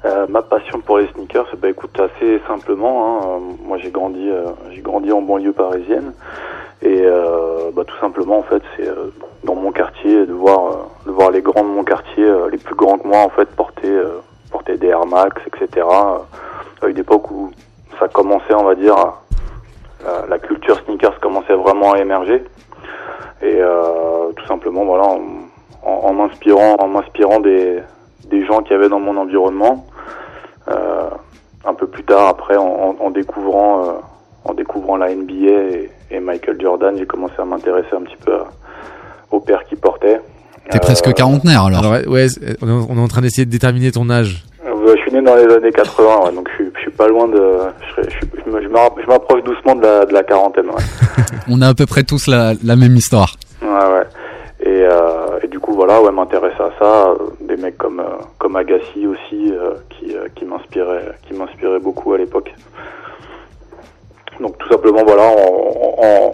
Euh, ma passion pour les sneakers, bah écoute assez simplement. Hein, moi j'ai grandi, euh, j'ai grandi en banlieue parisienne et euh, bah, tout simplement en fait c'est euh, dans mon quartier de voir, de voir les grands de mon quartier, les plus grands que moi en fait porter, porter des Air Max, etc. À une époque où ça commençait, on va dire, la, culture sneakers commençait vraiment à émerger et tout simplement voilà en, en- en m'inspirant, en m'inspirant des des gens qui avaient dans mon environnement. Euh, un peu plus tard, après, en, découvrant, euh, en découvrant la NBA et, et Michael Jordan, j'ai commencé à m'intéresser un petit peu à- au père qui portait. T'es presque quarantenaire alors. ouais, on est en train d'essayer de déterminer ton âge. Euh, je suis né dans les années 80, ouais, donc je suis, je suis pas loin de. Je, m'approche doucement de la, de la quarantaine. Ouais. On a à peu près tous la, la même histoire. Ouais, ouais. Et, euh, voilà, ouais, m'intéresser à ça. Des mecs comme euh, comme Agassi aussi, euh, qui euh, qui m'inspiraient, beaucoup à l'époque. Donc tout simplement, voilà,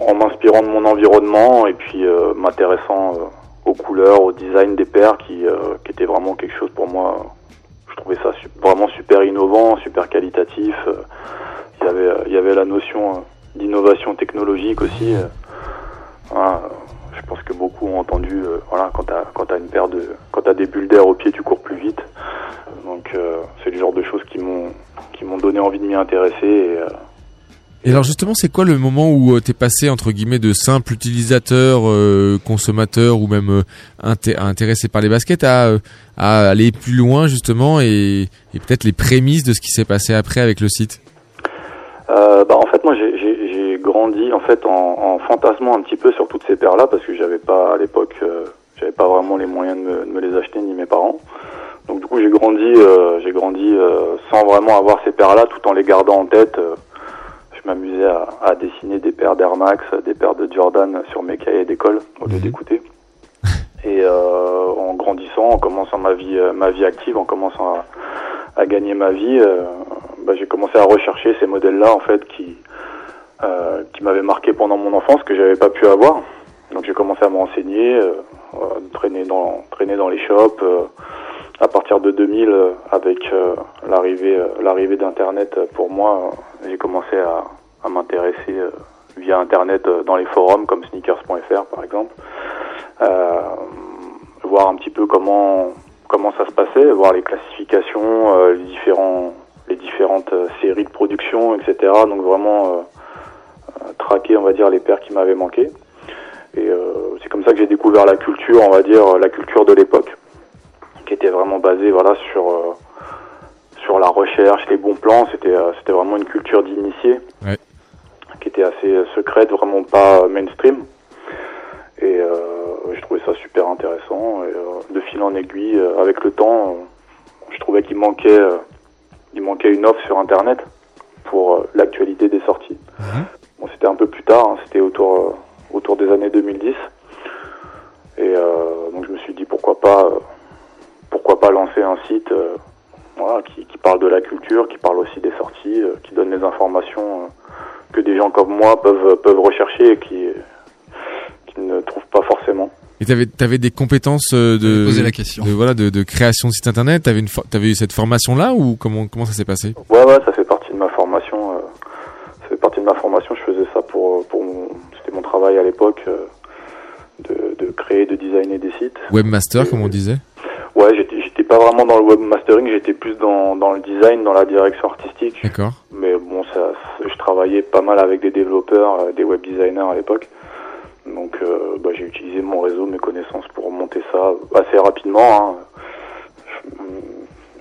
en, m'inspirant de mon environnement et puis m'intéressant aux couleurs, au design des paires, qui qui était vraiment quelque chose pour moi. Je trouvais ça vraiment super innovant, super qualitatif. Il y avait il y avait la notion d'innovation technologique aussi. euh, je pense que beaucoup ont entendu, euh, voilà, quand t'as quand t'as une paire de, quand t'as des bulles d'air au pied, tu cours plus vite. Donc euh, c'est le genre de choses qui m'ont qui m'ont donné envie de m'y intéresser. Et, euh, Et alors justement, c'est quoi le moment où t'es passé entre guillemets de simple utilisateur, consommateur ou même inté- intéressé par les baskets à, à aller plus loin justement et, et peut-être les prémices de ce qui s'est passé après avec le site? Bah, en fait, moi, j'ai grandi en fait en, en fantasmant un petit peu sur toutes ces paires-là parce que j'avais pas à l'époque, euh, j'avais pas vraiment les moyens de me, de me les acheter ni mes parents. Donc du coup, j'ai grandi, euh, j'ai grandi euh, sans vraiment avoir ces paires-là, tout en les gardant en tête. Euh, je m'amusais à, à dessiner des paires d'Air Max, des paires de Jordan sur mes cahiers d'école au lieu d'écouter. Et euh, en grandissant, en commençant ma vie, ma vie active, en commençant à, à gagner ma vie, euh, bah, j'ai commencé à rechercher ces modèles-là en fait qui euh, qui m'avaient marqué pendant mon enfance que j'avais pas pu avoir. Donc j'ai commencé à me renseigner, euh, euh, traîner dans traîner dans les shops. euh, à partir de 2000, euh, avec l'arrivée l'arrivée d'internet pour moi, j'ai commencé à, à m'intéresser via internet dans les forums comme sneakers.fr par exemple. Voir un petit peu comment comment ça se passait, voir les classifications, les différents les différentes séries de production, etc. Donc vraiment traquer, on va dire, les paires qui m'avaient manqué. Et euh, c'est comme ça que j'ai découvert la culture, on va dire, la culture de l'époque, qui était vraiment basée, voilà, sur euh, sur la recherche, les bons plans. C'était euh, c'était vraiment une culture d'initié, Ouais. qui était assez euh, secrète, vraiment pas euh, mainstream. Et euh, je trouvais ça super intéressant. Et, euh, de fil en aiguille, euh, avec le temps, euh, je trouvais qu'il manquait, euh, il manquait une offre sur Internet pour euh, l'actualité des sorties. Bon, c'était un peu plus tard, hein, c'était autour, euh, autour des années 2010. Et euh, donc je me suis dit pourquoi pas, euh, pourquoi pas lancer un site euh, voilà, qui, qui parle de la culture, qui parle aussi des sorties, euh, qui donne les informations euh, que des gens comme moi peuvent, peuvent rechercher et qui, qui ne trouvent pas forcément. Et t'avais avais des compétences de, poser la question. de voilà de, de création de site internet? T'avais une t'avais eu cette formation là ou comment comment ça s'est passé? Ouais, ouais, ça fait partie de ma formation. euh, ça fait partie de ma formation. Je faisais ça pour, pour mon- c'était mon travail à l'époque euh, de, de créer, de designer des sites. Webmaster, comme on disait. Ouais, j'étais j'étais pas vraiment dans le webmastering, j'étais plus dans, dans le design, dans la direction artistique. D'accord. Mais bon, ça, je travaillais pas mal avec des développeurs, euh, des web designers à l'époque. Donc euh, bah, j'ai utilisé mon réseau, mes connaissances pour monter ça assez rapidement. hein.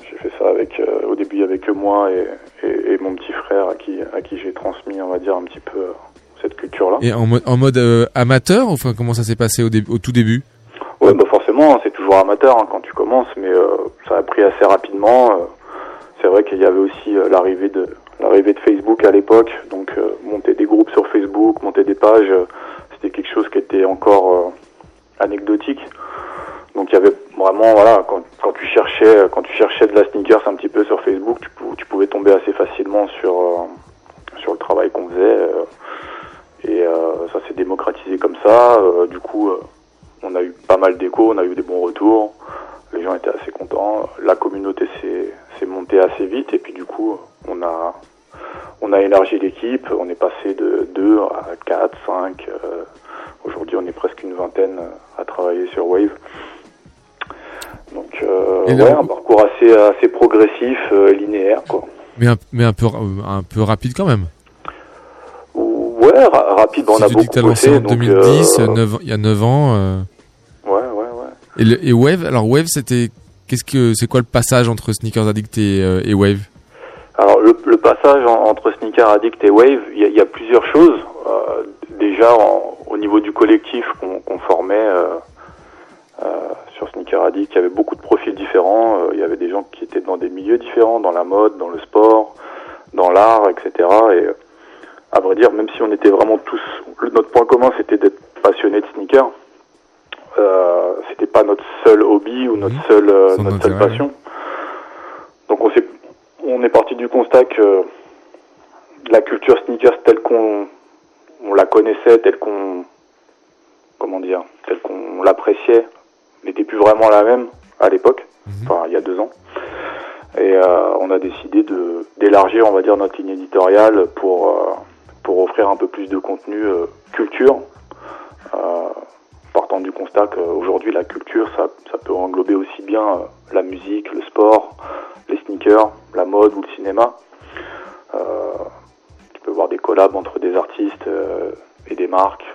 J'ai fait ça avec euh, au début avec moi et, et, et mon petit frère à qui à qui j'ai transmis, on va dire, un petit peu cette culture-là. Et en, mo- en mode euh, amateur, enfin, comment ça s'est passé au, tout début? Ouais, bah forcément, hein, c'est toujours amateur hein, quand tu commences, mais euh, ça a pris assez rapidement. euh. c'est vrai qu'il y avait aussi l'arrivée de l'arrivée de Facebook à l'époque, donc monter des groupes sur Facebook, monter des pages, c'était quelque chose qui était encore anecdotique. Donc il y avait vraiment voilà quand, quand tu cherchais quand tu cherchais de la sneakers un petit peu sur Facebook, tu, pou- tu pouvais tomber assez facilement sur euh, sur le travail qu'on faisait euh, et euh, ça s'est démocratisé comme ça. euh, du coup, euh, on a eu pas mal d'échos, on a eu des bons retours. Les gens étaient assez contents. La communauté s'est montée assez vite et puis du coup, on a on a élargi l'équipe. On est passé de 2 à 4, 5. euh, Aujourd'hui, on est presque une vingtaine à travailler sur Wave. Donc, euh, ouais, un parcours assez assez progressif, euh, linéaire, quoi. Mais un, mais un peu, un peu rapide quand même. Ouais, ra- rapide. on a beaucoup que t'as lancé en donc, 2010, euh, il y a 9 ans. euh, Ouais, ouais, ouais. Et, le- et Wave, alors Wave, c'était, qu'est-ce que, c'est quoi le passage entre Sneakers Addict et, euh, et Wave? Alors le, le passage en- entre Sneaker Addict et Wave, il y, a- il y a plusieurs choses. Déjà en- au niveau du collectif qu'on formait sur Sneaker Addict, il y avait beaucoup de profils différents. Il y avait des gens qui étaient dans des milieux différents, dans la mode, dans le sport, dans l'art, etc. Et à vrai dire, même si on était vraiment tous, notre point commun c'était d'être passionnés de sneakers. Euh, c'était pas notre seul hobby ou notre seule euh, notre seule passion. Donc on s'est on est parti du constat que la culture sneakers telle qu'on on la connaissait, telle qu'on comment dire, telle qu'on l'appréciait, n'était plus vraiment la même à l'époque, enfin il y a deux ans. Et euh, on a décidé de d'élargir, on va dire, notre ligne éditoriale pour euh, pour offrir un peu plus de contenu euh, culture. Euh, partant du constat qu'aujourd'hui la culture ça, ça peut englober aussi bien euh, la musique, le sport, les sneakers, la mode ou le cinéma. Tu peux voir des collabs entre des artistes et des marques,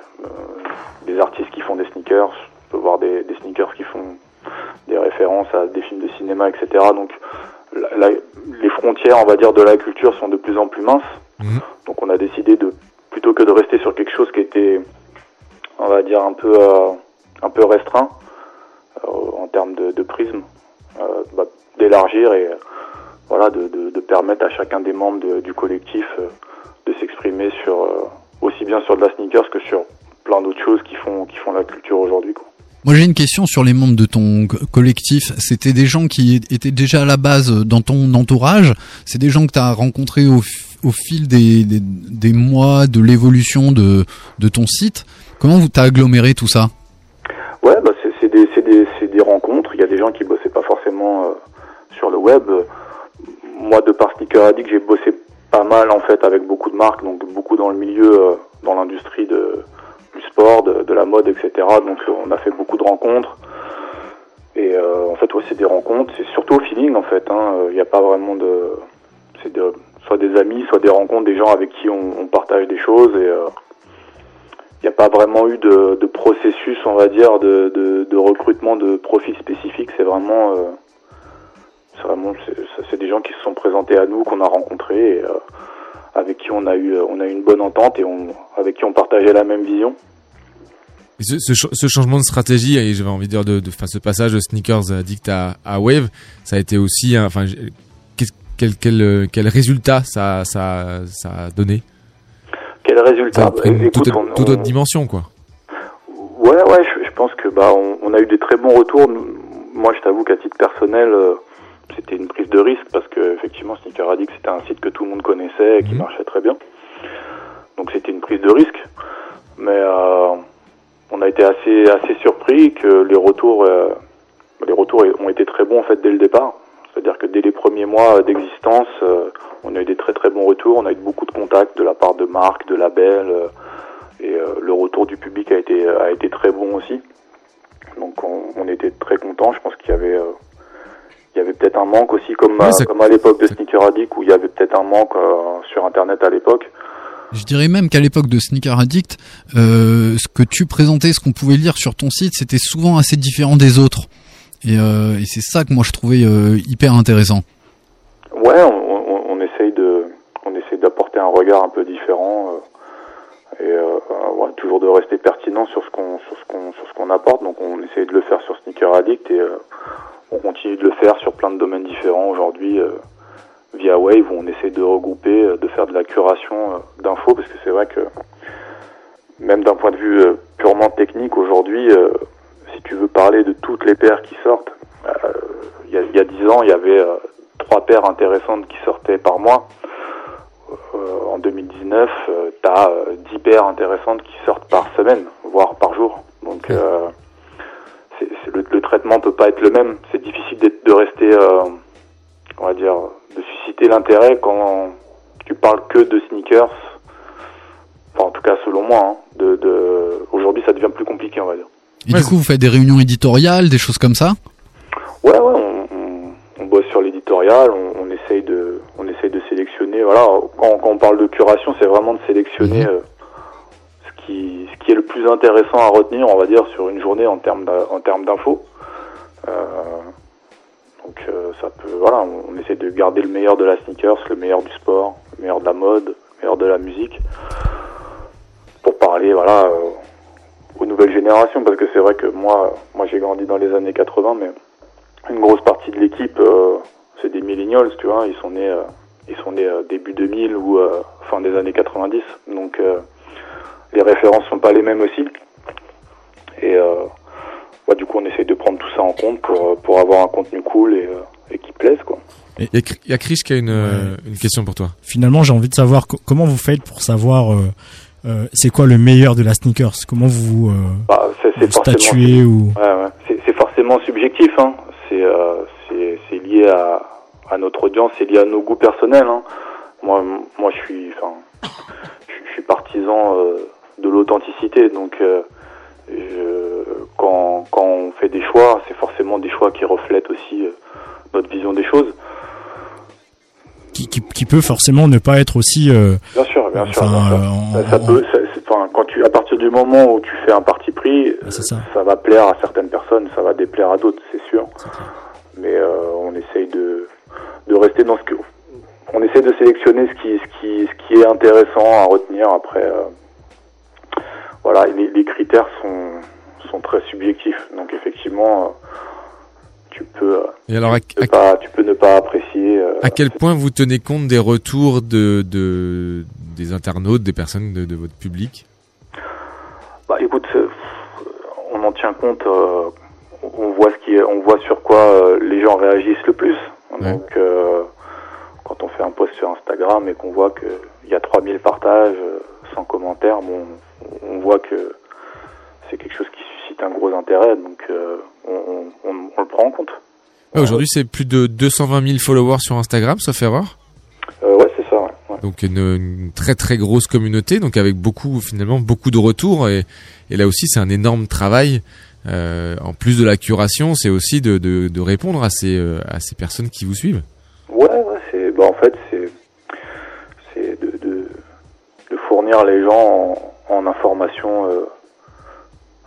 des artistes qui font des sneakers, tu peux voir des, des sneakers qui font des références à des films de cinéma, etc. Donc les frontières, on va dire, de la culture sont de plus en plus minces. Donc on a décidé de plutôt que de rester sur quelque chose qui était, on va dire, un peu euh, un peu restreint euh, en termes de, de prisme, euh, bah, d'élargir et voilà de, de, de permettre à chacun des membres de- du collectif euh, de s'exprimer sur euh, aussi bien sur de la sneakers que sur plein d'autres choses qui font qui font la culture aujourd'hui. Moi j'ai une question sur les membres de ton co- collectif. C'était des gens qui étaient déjà à la base dans ton entourage. C'est des gens que tu as rencontrés au, au fil des, des, des mois de l'évolution de, de ton site. Comment vous t'as aggloméré tout ça? Ouais, bah c'est des, des, des rencontres. Il y a des gens qui bossaient pas forcément euh, sur le web. Moi, de par Sneaker Addict, j'ai bossé pas mal en fait avec beaucoup de marques, donc beaucoup dans le milieu, euh, dans l'industrie du sport, de, de la mode, etc. Donc on a fait beaucoup de rencontres. Et euh, en fait, ouais, c'est des rencontres. C'est surtout au feeling en fait. hein. Il n'y a pas vraiment de, c'est de, soit des amis, soit des rencontres, des gens avec qui on, partage des choses et euh, il n'y a pas vraiment eu de, processus, on va dire, de, recrutement de profils spécifiques. C'est vraiment, euh, c'est vraiment, c'est- des gens qui se sont présentés à nous, qu'on a rencontrés, euh, avec qui on a eu, on a eu une bonne entente et avec qui on partageait la même vision. Ce, ce, ch- ce changement de stratégie, et j'avais envie de dire enfin, ce passage de Sneakers Addict à, à Wave, ça a été aussi, enfin, quel, quel, euh, quel résultat ça, ça, ça a donné Quel résultat Ça une Écoute, toute, on- toute on- autre dimension, quoi. Ouais, ouais, je, je pense que bah on, on a eu des très bons retours. Moi, je t'avoue qu'à titre personnel, euh, c'était une prise de risque parce que effectivement, Sneaker Addict, c'était un site que tout le monde connaissait et qui marchait très bien. Donc c'était une prise de risque, mais euh, on a été assez assez surpris que les retours euh, les retours ont été très bons en fait dès le départ. C'est-à-dire que dès les premiers mois d'existence, euh, on a eu des très très bons retours. On a eu beaucoup de contacts de la part de marques, de labels, euh, et euh, le retour du public a été a été très bon aussi. Donc on, on était très contents. Je pense qu'il y avait euh, il y avait peut-être un manque aussi comme Ouais, à, ça- comme à l'époque de Sneaker Addict où il y avait peut-être un manque euh, sur internet à l'époque. Je dirais même qu'à l'époque de Sneaker Addict, euh, ce que tu présentais, ce qu'on pouvait lire sur ton site, c'était souvent assez différent des autres. Et, euh, et c'est ça que moi je trouvais euh, hyper intéressant. Ouais, on, on, on essaye de on essaye d'apporter un regard un peu différent euh, et euh, ouais, toujours de rester pertinent sur ce qu'on sur ce qu'on sur ce qu'on apporte. Donc on essaye de le faire sur Sneaker Addict et euh, on continue de le faire sur plein de domaines différents aujourd'hui euh, via Wave où on essaie de regrouper, de faire de la curation d'infos parce que c'est vrai que même d'un point de vue purement technique aujourd'hui, si tu veux parler de toutes les paires qui sortent, euh, il y a il y a dix ans il y avait euh, trois paires intéressantes qui sortaient par mois. Euh, en 2019, euh, t'as euh, 10 paires intéressantes qui sortent par semaine, voire par jour. Donc euh, le, le traitement peut pas être le même. C'est difficile de rester, euh, on va dire, de susciter l'intérêt quand tu parles que de sneakers. Enfin, en tout cas, selon moi, hein, de, de... aujourd'hui, ça devient plus compliqué, on va dire. Et du coup, vous faites des réunions éditoriales, des choses comme ça? Ouais, ouais, on, on, on bosse sur l'éditorial, on, on essaye de, on essaye de sélectionner. Voilà, quand, quand on parle de curation, c'est vraiment de sélectionner euh, ce qui, ce qui est le plus intéressant à retenir, on va dire, sur une journée en termes, d'a- en termes d'infos. Euh, donc euh, ça peut, voilà, on, on essaie de garder le meilleur de la sneakers, le meilleur du sport, le meilleur de la mode, le meilleur de la musique, pour parler, voilà. Aux nouvelles générations parce que c'est vrai que moi moi j'ai grandi dans les années 80 mais une grosse partie de l'équipe euh, c'est des millennials tu vois ils sont nés euh, ils sont nés euh, début 2000 ou euh, fin des années 90 donc euh, les références sont pas les mêmes aussi. Et euh, ouais, du coup on essaye de prendre tout ça en compte pour pour avoir un contenu cool et, euh, et qui plaise quoi. Il y a Cri- il y a Chris qui a une, une question pour toi. Finalement, j'ai envie de savoir co- comment vous faites pour savoir euh, c'est quoi le meilleur de la sneakers? Comment vous, euh, Bah, vous statuez ou? Ouais, ouais. C'est, c'est forcément subjectif. Hein. C'est, euh, c'est, c'est lié à, à notre audience, c'est lié à nos goûts personnels. Hein. Moi, moi, je suis, je, suis partisan euh, de l'authenticité. Donc, euh, je, quand, quand on fait des choix, c'est forcément des choix qui reflètent aussi notre vision des choses. Qui, qui, qui peut forcément ne pas être aussi euh, Bien sûr, bien sûr. Enfin, bien sûr. euh, ça, ça peut, ça- c'est- enfin, quand tu, à partir du moment où tu fais un parti pris, ça. va plaire à certaines personnes, ça va déplaire à d'autres, c'est sûr. Mais euh, on essaye de, de rester dans ce que, on essaie de sélectionner ce qui, ce qui, ce qui est intéressant à retenir. Après, euh, voilà, les, les critères sont, sont très subjectifs. Donc effectivement, euh, tu peux, euh, Et alors, à, tu peux pas, tu peux ne pas apprécier. euh, à quel point vous tenez compte des retours de, de des internautes, des personnes de, de votre public? Bah écoute, euh, on en tient compte, euh, on voit ce qui est, on voit sur quoi euh, les gens réagissent le plus. Donc euh, quand on fait un post sur Instagram et qu'on voit que il y a 3000 partages, sans commentaires, bon, on voit que c'est quelque chose qui suscite un gros intérêt, donc euh, on, on- on- le prend en compte. Ouais, Aujourd'hui, c'est plus de 220 000 followers sur Instagram, sauf erreur. Euh, ouais, c'est ça. ouais, ouais. Donc une, une très très grosse communauté, donc avec beaucoup finalement beaucoup de retours et, et là aussi c'est un énorme travail. euh, en plus de la curation, c'est aussi de, de, de répondre à ces euh, à ces personnes qui vous suivent. Ouais, ouais, c'est, bah en fait, c'est, c'est de, de, de fournir les gens en, en informations euh,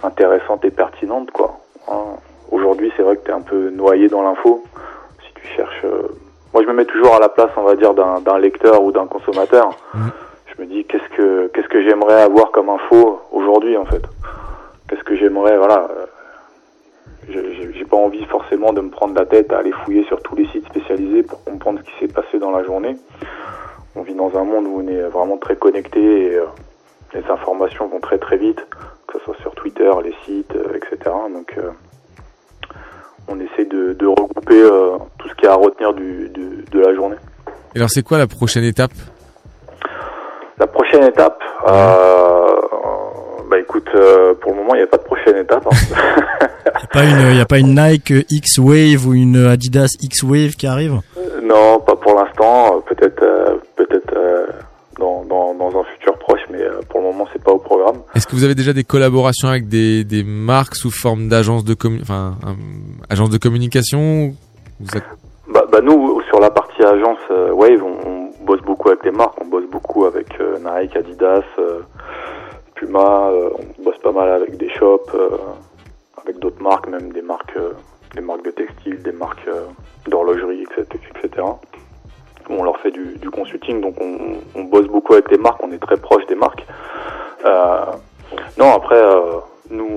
intéressantes et pertinentes, quoi. Hein. Aujourd'hui, c'est vrai que tu es un peu noyé dans l'info. Si tu cherches, euh, moi, je me mets toujours à la place, on va dire, d'un, lecteur ou d'un consommateur. Je me dis, qu'est-ce que, qu'est-ce que j'aimerais avoir comme info aujourd'hui, en fait? Qu'est-ce que j'aimerais, voilà. euh, j'ai- pas envie forcément de me prendre la tête à aller fouiller sur tous les sites spécialisés pour comprendre ce qui s'est passé dans la journée. On vit dans un monde où on est vraiment très connecté et euh, les informations vont très très vite, que ce soit sur Twitter, les sites, euh, etc. Donc euh, on essaie de, de regrouper euh, tout ce qu'il y a à retenir du, du- de la journée. Et alors c'est quoi la prochaine étape? La prochaine étape, euh, bah écoute, euh, pour le moment il n'y a pas de prochaine étape. hein. pas une, y a pas une Nike X Wave ou une Adidas X Wave qui arrive? Euh, Non, pas pour l'instant. Peut-être, euh, peut-être euh, dans, dans, dans un futur proche, mais euh, pour le moment, c'est pas au programme. Est-ce que vous avez déjà des collaborations avec des, des marques sous forme d'agences de commu- enfin, agence de communication Vous êtes- Bah, bah nous, sur la partie agence euh, Wave, on, on bosse beaucoup avec les marques. On bosse beaucoup avec euh, Nike, Adidas, euh, Puma. on bosse pas mal avec des shops, avec d'autres marques, même des marques, des marques de textiles, des marques d'horlogerie, etc., etc. On leur fait du, du consulting, donc on, on bosse beaucoup avec les marques. On est très proche des marques. Euh, non, après, euh, nous,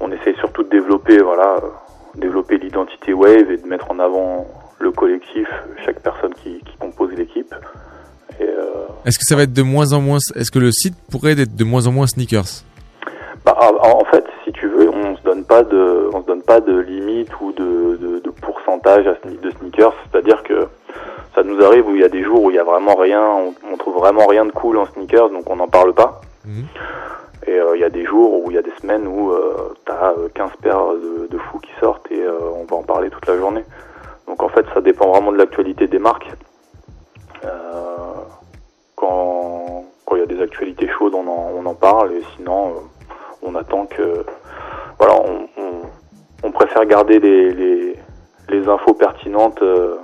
on, on essaye surtout de développer, voilà, euh, développer l'identité Wave et de mettre en avant le collectif, chaque personne qui, qui compose l'équipe. Euh, Est-ce que ça va être de moins en moins Est-ce que le site pourrait être de moins en moins sneakers? Bah, en en fait, si tu veux, on se donne pas de, on se donne pas de limite ou de, de, de pourcentage de sneakers. C'est-à-dire que ça nous arrive où il y a des jours où il y a vraiment rien, on, on trouve vraiment rien de cool en sneakers, donc on n'en parle pas. Et euh, il y a des jours où il y a des semaines où euh, t'as euh, 15 paires de, de fous qui sortent et euh, on va en parler toute la journée. Donc en fait, ça dépend vraiment de l'actualité des marques. Euh, quand quand il y a des actualités chaudes, on en, on en parle et sinon, euh, on attend que. Voilà, on, on, préfère garder les, les, les infos pertinentes euh,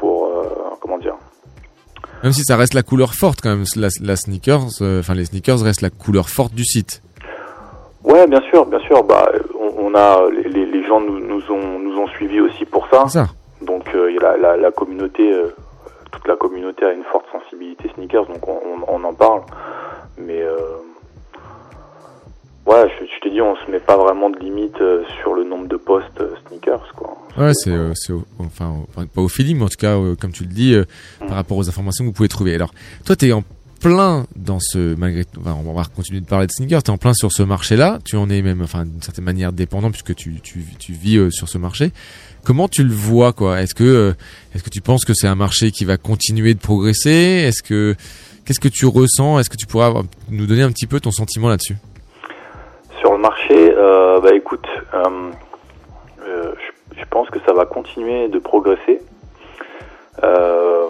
pour. euh, comment dire Même si ça reste la couleur forte quand même, la, la sneakers, euh, enfin les sneakers restent la couleur forte du site. Ouais, bien sûr, bien sûr. Bah, on, on a les, gens nous, nous ont nous ont suivis aussi pour ça. Ça. Donc euh, la, la, la communauté, euh, toute la communauté a une forte sensibilité sneakers, donc on, on, on en parle. Mais ouais, je, je t'ai dit, on se met pas vraiment de limite euh, sur le nombre de postes euh, sneakers, quoi. Ouais, c'est euh, c'est au- enfin au- pas au feeling, mais en tout cas euh, comme tu le dis, euh, par rapport aux informations que vous pouvez trouver. Alors, toi, t'es en plein dans ce malgré enfin, on va continuer de parler de sneakers. T'es en plein sur ce marché-là. Tu en es même, enfin, d'une certaine manière dépendant puisque tu tu, tu vis euh, sur ce marché. Comment tu le vois, quoi? Est-ce que euh, est-ce que tu penses que c'est un marché qui va continuer de progresser? Est-ce que qu'est-ce que tu ressens? Est-ce que tu pourrais avoir- nous donner un petit peu ton sentiment là-dessus? Sur le marché, euh, bah écoute, euh, euh, je, je pense que ça va continuer de progresser. Euh,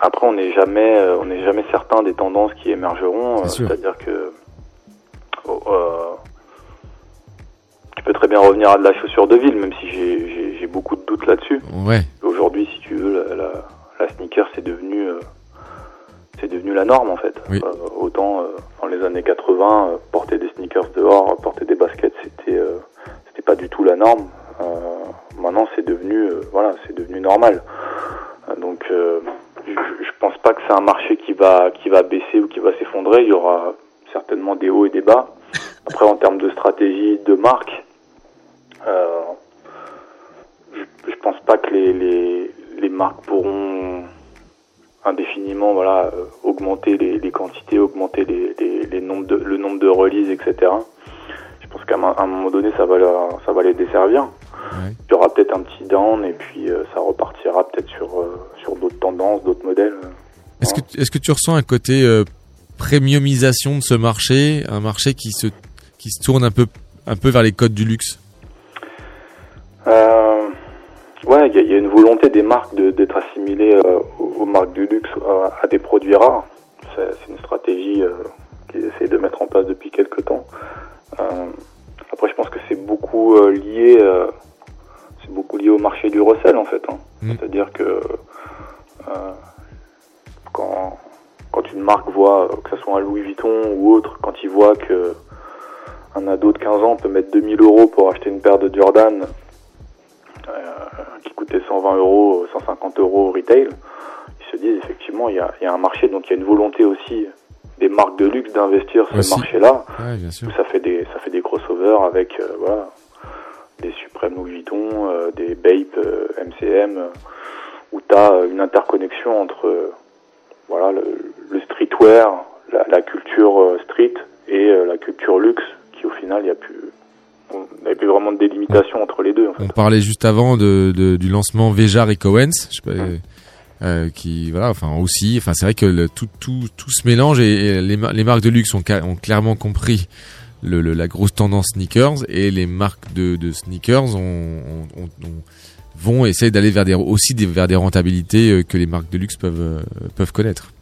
après, on n'est jamais, euh, on n'est jamais certain des tendances qui émergeront. C'est-à-dire que oh, euh, tu peux très bien revenir à de la chaussure de ville, même si j'ai- beaucoup de doutes là-dessus. Ouais. Aujourd'hui, si tu veux, la, la, la sneaker, c'est devenu, euh, c'est devenu la norme en fait. Oui. Euh, autant euh, dans les années 80, euh, porter des sneakers dehors, porter des baskets, c'était, euh, c'était pas du tout la norme. Euh, maintenant, c'est devenu, voilà, c'est devenu normal. Donc, euh, je, je pense pas que c'est un marché qui va, qui va baisser ou qui va s'effondrer. Il y aura certainement des hauts et des bas. Après, en termes de stratégie de marque, euh, je, je pense pas que les, les, les marques pourront indéfiniment voilà euh, augmenter les, les quantités, augmenter les, les, les nombres de, le nombre de releases, etc. Je pense qu'à un moment donné, ça va leur- ça va les desservir. Il y aura peut-être un petit down et puis euh, ça repartira peut-être sur euh, sur d'autres tendances, d'autres modèles. Est-ce que, est-ce que tu ressens un côté euh, premiumisation de ce marché, un marché qui se, qui se tourne un peu, un peu vers les codes du luxe? Euh, ouais, il y, y a une volonté des marques de- d'être assimilées euh, aux, marques du luxe, à, à des produits rares. C'est une stratégie euh, qu'ils essaient de mettre en place depuis quelques temps. Euh, après, je pense que c'est beaucoup euh, lié, euh, c'est beaucoup lié au marché du recel en fait. hein. C'est-à-dire que euh, quand quand une marque voit, euh, que ce soit un Louis Vuitton ou autre, quand il voit que un ado de 15 ans peut mettre 2000 euros pour acheter une paire de Jordan euh, qui coûtait 120 euros, 150 euros au retail, ils se disent effectivement il y a, il y a un marché, donc il y a une volonté aussi des marques de luxe d'investir Aussi. ce marché-là. Ouais, bien sûr. Où Ça fait des ça fait des crossovers avec euh, voilà des Supreme Louis Vuitton, euh, des Bape euh, MCM, euh, où tu as une interconnexion entre voilà le, le streetwear, la, la culture street et la culture luxe, qui au final il y a plus on n'avait plus vraiment de délimitation entre les deux. En fait. On parlait juste avant de, de- du lancement Vejar et Coens, je sais pas, euh, euh, qui voilà, enfin aussi, enfin c'est vrai que le, tout, tout, tout se mélange et, et les, mar- les marques de luxe ont, ont clairement compris le, le- la grosse tendance sneakers et les marques de, de sneakers ont, ont- ont- ont- vont essayer d'aller vers des aussi des, vers des rentabilités euh, que les marques de luxe peuvent euh, peuvent connaître.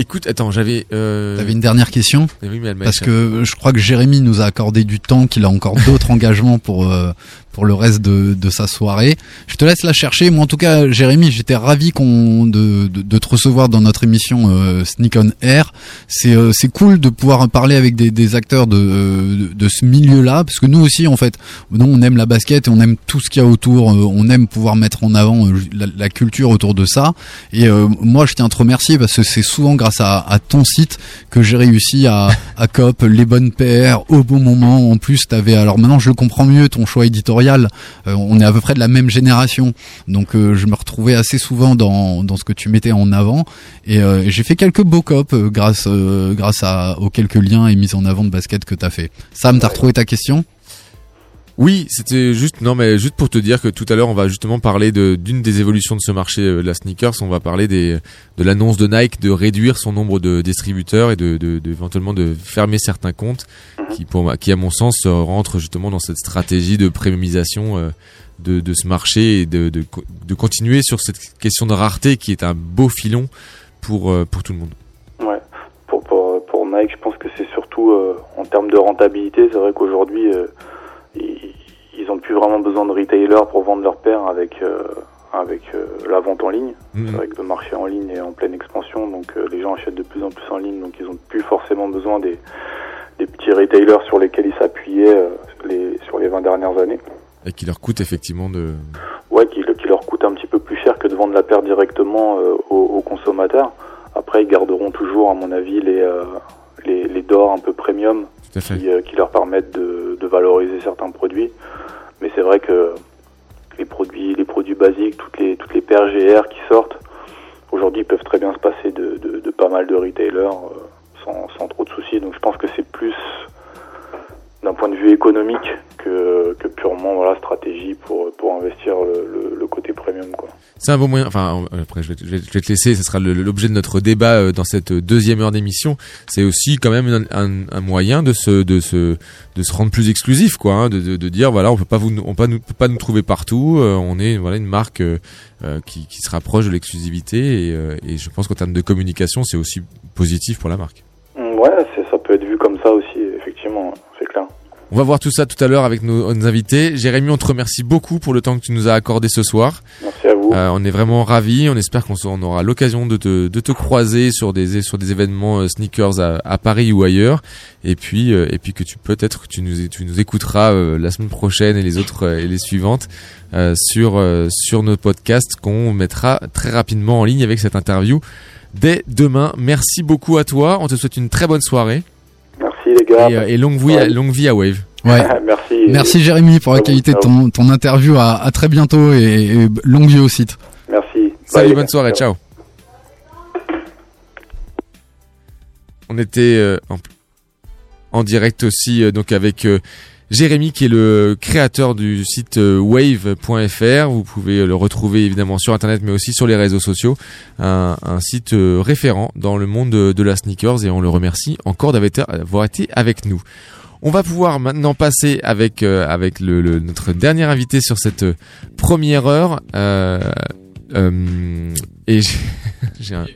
Écoute, attends, j'avais. Euh... T'avais une dernière question oui, mais elle Parce que je crois que Jérémy nous a accordé du temps, qu'il a encore d'autres engagements pour euh, pour le reste de, de sa soirée. Je te laisse la chercher. Moi, en tout cas, Jérémy, j'étais ravi qu'on de, de, de te recevoir dans notre émission euh, Sneak on Air. C'est euh, c'est cool de pouvoir parler avec des, des acteurs de, de de ce milieu-là, parce que nous aussi, en fait, nous on aime la basket et on aime tout ce qu'il y a autour. euh, on aime pouvoir mettre en avant euh, la, la culture autour de ça. Et euh, moi, je tiens à te remercier parce que c'est souvent grâce à, à ton site que j'ai réussi à, à cop les bonnes paires au bon moment. En plus, t'avais alors maintenant je le comprends mieux ton choix éditorial. Euh, on est à peu près de la même génération, donc euh, je me retrouvais assez souvent dans dans ce que tu mettais en avant. Et euh, j'ai fait quelques beaux cop grâce grâce à aux quelques liens et mises en avant de basket que t'as fait. Sam, t'as retrouvé ta question? Oui, c'était juste non mais juste pour te dire que tout à l'heure on va justement parler d'une des évolutions de ce marché euh, de la sneakers, on va parler des de l'annonce de Nike de réduire son nombre de distributeurs et de, de, de- éventuellement de fermer certains comptes qui pour qui à mon sens euh, rentre justement dans cette stratégie de premiumisation euh, de, de ce marché et de, de de continuer sur cette question de rareté qui est un beau filon pour pour tout le monde. Ouais. Pour, pour, Nike, je pense que c'est surtout en termes de rentabilité. C'est vrai qu'aujourd'hui, ils, ils ont plus vraiment besoin de retailers pour vendre leurs paires avec, euh, avec euh, la vente en ligne. Mhm. C'est vrai que le marché en ligne est en pleine expansion, donc euh, les gens achètent de plus en plus en ligne, donc ils ont plus forcément besoin des, des petits retailers sur lesquels ils s'appuyaient euh, les, sur les 20 dernières années. Et qui leur coûte effectivement de Ouais, qui, qui leur coûte un petit peu plus cher que de vendre la paire directement euh, aux, aux consommateurs. Après, ils garderont toujours, à mon avis, les, euh, les, les d'or un peu premium Euh, qui leur permettent de, valoriser certains produits. Mais c'est vrai que les produits, les produits basiques, toutes les, toutes les paires qui sortent, aujourd'hui, peuvent très bien se passer de pas mal de retailers euh, sans, sans trop de soucis. Donc je pense que c'est plus d'un point de vue économique que, que purement voilà stratégie pour pour investir le, le, le côté premium quoi. C'est un bon moyen. Enfin, euh, après, je vais, te- laisser. Ce sera l'objet de notre débat euh, dans cette deuxième heure d'émission. C'est aussi quand même un, un- un moyen de se, de se, de se rendre plus exclusif, quoi. hein, de, de, de dire voilà, on peut pas vous, on peut pas nous, pas nous trouver partout. euh, on est voilà une marque euh, qui, qui se rapproche de l'exclusivité et, euh, et je pense qu'en termes de communication, c'est aussi positif pour la marque. Effectivement, c'est clair. On va voir tout ça tout à l'heure avec nos, nos invités. Jérémy, on te remercie beaucoup pour le temps que tu nous as accordé ce soir. Merci à vous. Euh, on est vraiment ravis. On espère qu'on aura l'occasion de te, de te croiser sur des sur des événements euh, sneakers à, à Paris ou ailleurs. Et puis euh, et puis que tu peut-être que tu nous tu nous écouteras euh, la semaine prochaine et les autres et les suivantes sur sur nos podcasts qu'on mettra très rapidement en ligne avec cette interview dès demain. Merci beaucoup à toi. On te souhaite une très bonne soirée. Merci les gars. Et, euh, et longue vie à, longue vie à Wave. Ouais. Merci. Merci Jérémy pour la qualité de ton, ton interview. À, à très bientôt et, et longue vie au site. Merci. Salut, bonne soirée, ciao. On était euh, en, en direct aussi euh, donc avec euh, Jérémy qui est le créateur du site euh, wave.fr. Vous pouvez le retrouver évidemment sur internet mais aussi sur les réseaux sociaux. Un, site euh, référent dans le monde de, la sneakers et on le remercie encore d'avoir été, avec nous. On va pouvoir maintenant passer avec euh, avec notre dernier invité sur cette première heure. Et j'ai- un,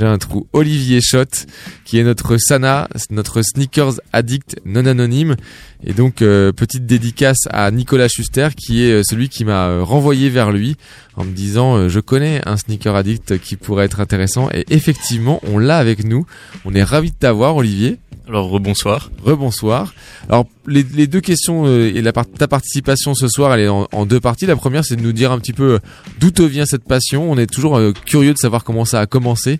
un trou. Olivier Schott, qui est notre Sana, notre sneakers addict non anonyme. Et donc, euh, petite dédicace à Nicolas Schuster, qui est euh, celui qui m'a euh, renvoyé vers lui en me disant, euh, je connais un sneaker addict qui pourrait être intéressant. Et effectivement, on l'a avec nous. On est ravi de t'avoir, Olivier. Alors rebonsoir. Rebonsoir. Alors les, les deux questions euh, et la part- ta participation ce soir, elle est en, en deux parties. La première, c'est de nous dire un petit peu d'où te vient cette passion. On est toujours curieux de savoir comment ça a commencé,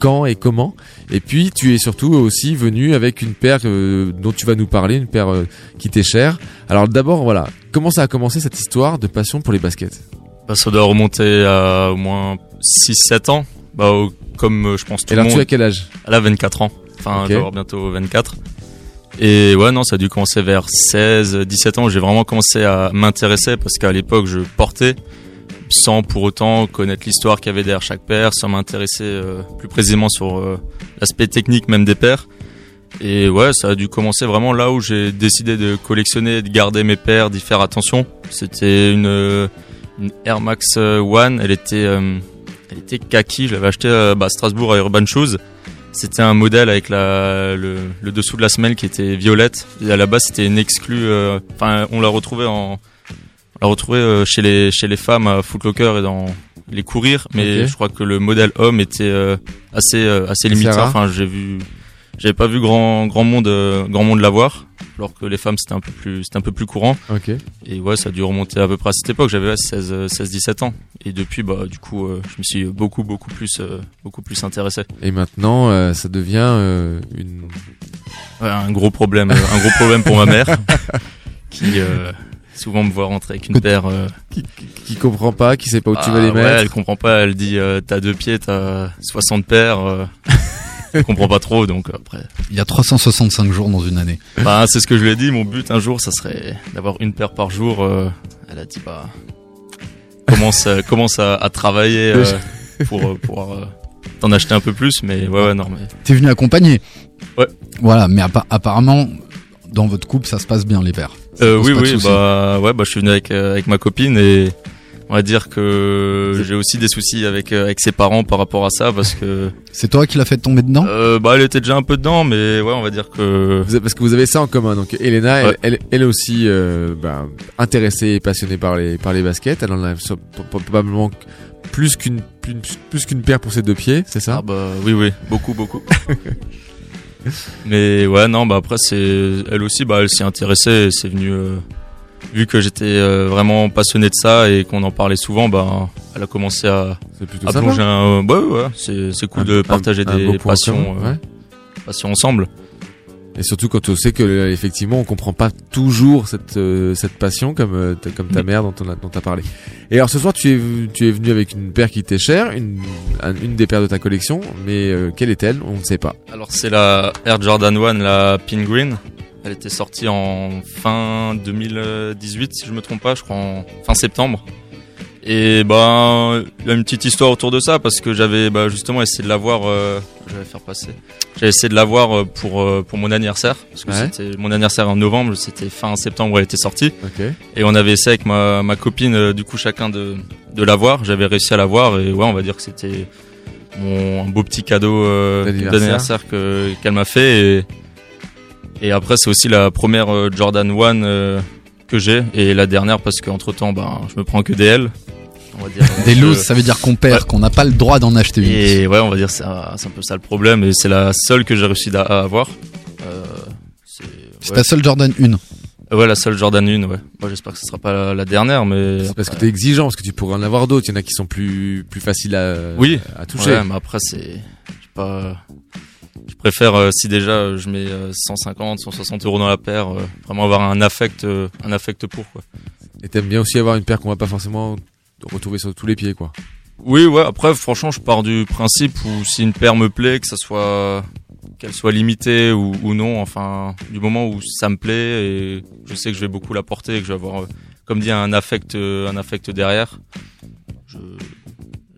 quand et comment. Et puis tu es surtout aussi venu avec une paire euh, dont tu vas nous parler, une paire euh, qui t'est chère. Alors d'abord, voilà, comment ça a commencé cette histoire de passion pour les baskets? Bah, ça doit remonter à au moins 6-7 ans. Bah, comme euh, je pense tout Et le alors, monde. tu as quel âge? Elle a 24 ans. Enfin, Ok. je vais avoir bientôt 24. Et ouais, non, ça a dû commencer vers 16, 17 ans. J'ai vraiment commencé à m'intéresser parce qu'à l'époque, je portais sans pour autant connaître l'histoire qu'il y avait derrière chaque paire, sans m'intéresser euh, plus précisément sur euh, l'aspect technique même des paires. Et ouais, ça a dû commencer vraiment là où j'ai décidé de collectionner, de garder mes paires, d'y faire attention. C'était une, euh, Air Max One. Elle était, elle était kaki. Je l'avais acheté à bah, Strasbourg à Urban Shoes. c'était un modèle avec le, dessous de la semelle qui était violette. Et à la base, c'était une exclue. Enfin, on l'a retrouvé en, on l'a retrouvé euh, chez les chez les femmes à Foot Locker et dans les courir. Mais je crois que le modèle homme était euh, assez euh, assez limité. Enfin, j'ai vu, j'avais pas vu grand grand monde grand monde l'avoir. Alors que les femmes c'était un peu plus c'était un peu plus courant. Et ouais, ça a dû remonter à peu près à cette époque. J'avais ouais, 16 euh, 16 17 ans. Et depuis bah du coup, je me suis beaucoup beaucoup plus beaucoup plus intéressé. Et maintenant, ça devient une. Ouais, un gros problème, un gros problème pour ma mère, qui euh, souvent me voit rentrer avec une paire. euh, Qui, qui, qui comprend pas, qui sait pas où tu ah, vas les ouais, mettre. elle comprend pas. Elle dit euh, t'as deux pieds, t'as 60 paires. Euh, elle comprend pas trop, donc après. Il y a 365 jours dans une année. Bah, c'est ce que je lui ai dit. Mon but un jour, ça serait d'avoir une paire par jour. euh, elle a dit bah commence euh, commence à, à travailler euh, pour euh, pouvoir euh, t'en acheter un peu plus. Mais ouais, ouais, non, mais T'es venu accompagner. Ouais. Voilà, mais appa- apparemment, dans votre couple, ça se passe bien, les pères. Euh, oui, oui, bah, ouais, bah, je suis venu avec, euh, avec ma copine et on va dire que j'ai aussi des soucis avec, euh, avec ses parents par rapport à ça parce que. C'est toi qui l'as fait tomber dedans? Euh, Bah, elle était déjà un peu dedans, mais ouais, on va dire que. Vous avez- Parce que vous avez ça en commun. Donc Elena, elle, Ouais. elle, elle aussi euh, bah, intéressée et passionnée par les par les baskets. Elle en a so- probablement plus qu'une plus, plus qu'une paire pour ses deux pieds, c'est ça? Ah bah oui, oui, beaucoup, beaucoup. mais ouais, non, bah après, c'est. Elle aussi, bah, elle s'y intéressait c'est venu. euh, Vu que j'étais euh, vraiment passionné de ça et qu'on en parlait souvent, bah, elle a commencé à, à plonger un. Ouais, ouais, c'est c'est cool Un- de partager un des passions, euh, ouais. passions ensemble. Et surtout quand on sait que euh, effectivement on comprend pas toujours cette euh, cette passion comme euh, ta- comme ta mère dont on a dont t'as parlé. Et alors ce soir tu es tu es venu avec une paire qui t'est chère, une un- une des paires de ta collection, mais euh, quelle est-elle? On ne sait pas. Alors c'est la Air Jordan 1, la Pin Green. Elle était sortie en fin 2018, si je me trompe pas, je crois en fin septembre. Et ben, il y a une petite histoire autour de ça parce que j'avais bah, justement essayé de l'avoir. Euh, je vais faire passer. J'avais essayé de l'avoir euh, pour euh, pour mon anniversaire parce que Ouais. c'était mon anniversaire en novembre, c'était fin septembre où elle était sortie. Ok. Et on avait essayé avec ma ma copine euh, du coup chacun de de l'avoir. J'avais réussi à l'avoir et ouais, on va dire que c'était mon un beau petit cadeau euh, D'anniversaire. d'anniversaire que qu'elle m'a fait et et après c'est aussi la première Jordan 1 euh, que j'ai et la dernière parce qu'entre temps ben je me prends que des L on va dire Des Donc, looses, euh, ça veut dire qu'on perd, qu'on n'a pas le droit d'en acheter une. et ouais on va dire c'est un, c'est un peu ça le problème et c'est la seule que j'ai réussi à avoir Euh, c'est C'est ouais. ta seule Jordan 1. ouais la seule Jordan 1 ouais moi j'espère que ce sera pas la, la dernière mais C'est parce que t'es exigeant, parce que tu pourrais en avoir d'autres. Il y en a qui sont plus plus faciles à oui à toucher. Ouais, mais après c'est pas je préfère euh, si déjà euh, je mets euh, 150 160 euros dans la paire euh, vraiment avoir un affect euh, un affect pour quoi Et t'aimes bien aussi avoir une paire qu'on va pas forcément retrouver sur tous les pieds, quoi. oui ouais après franchement je pars du principe où si une paire me plaît que ça soit qu'elle soit limitée ou, ou non enfin du moment où ça me plaît et je sais que je vais beaucoup la porter et que je vais avoir euh, comme dit un affect euh, un affect derrière je-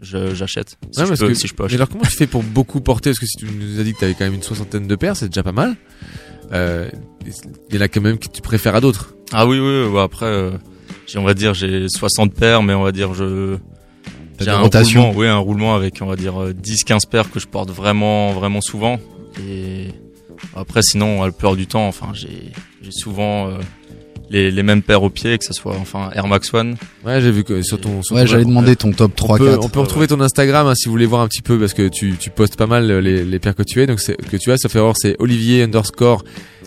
j'achète si, Ouais, si je peux mais acheter alors comment tu fais pour beaucoup porter? Parce que si tu nous as dit que t'avais quand même une soixantaine de paires, c'est déjà pas mal. Euh, Il y en a quand même que tu préfères à d'autres. Ah oui, oui, ouais, après, euh, on va dire, j'ai 60 paires, mais on va dire, je, j'ai un roulement, oui, un roulement avec, on va dire, euh, 10, 15 paires que je porte vraiment, vraiment souvent. Et après, sinon, la plupart du temps, enfin, j'ai, j'ai souvent, euh, les, les mêmes paires au pied, que ce soit, enfin, Air Max One. Ouais, j'ai vu que sur ton. sur Ouais, j'allais demander ton top 3, on peut, 4. On peut retrouver ton Instagram hein, si vous voulez voir un petit peu parce que tu, tu postes pas mal euh, les, les paires que tu es. Donc c'est que tu as, ça fait voir c'est Olivier underscore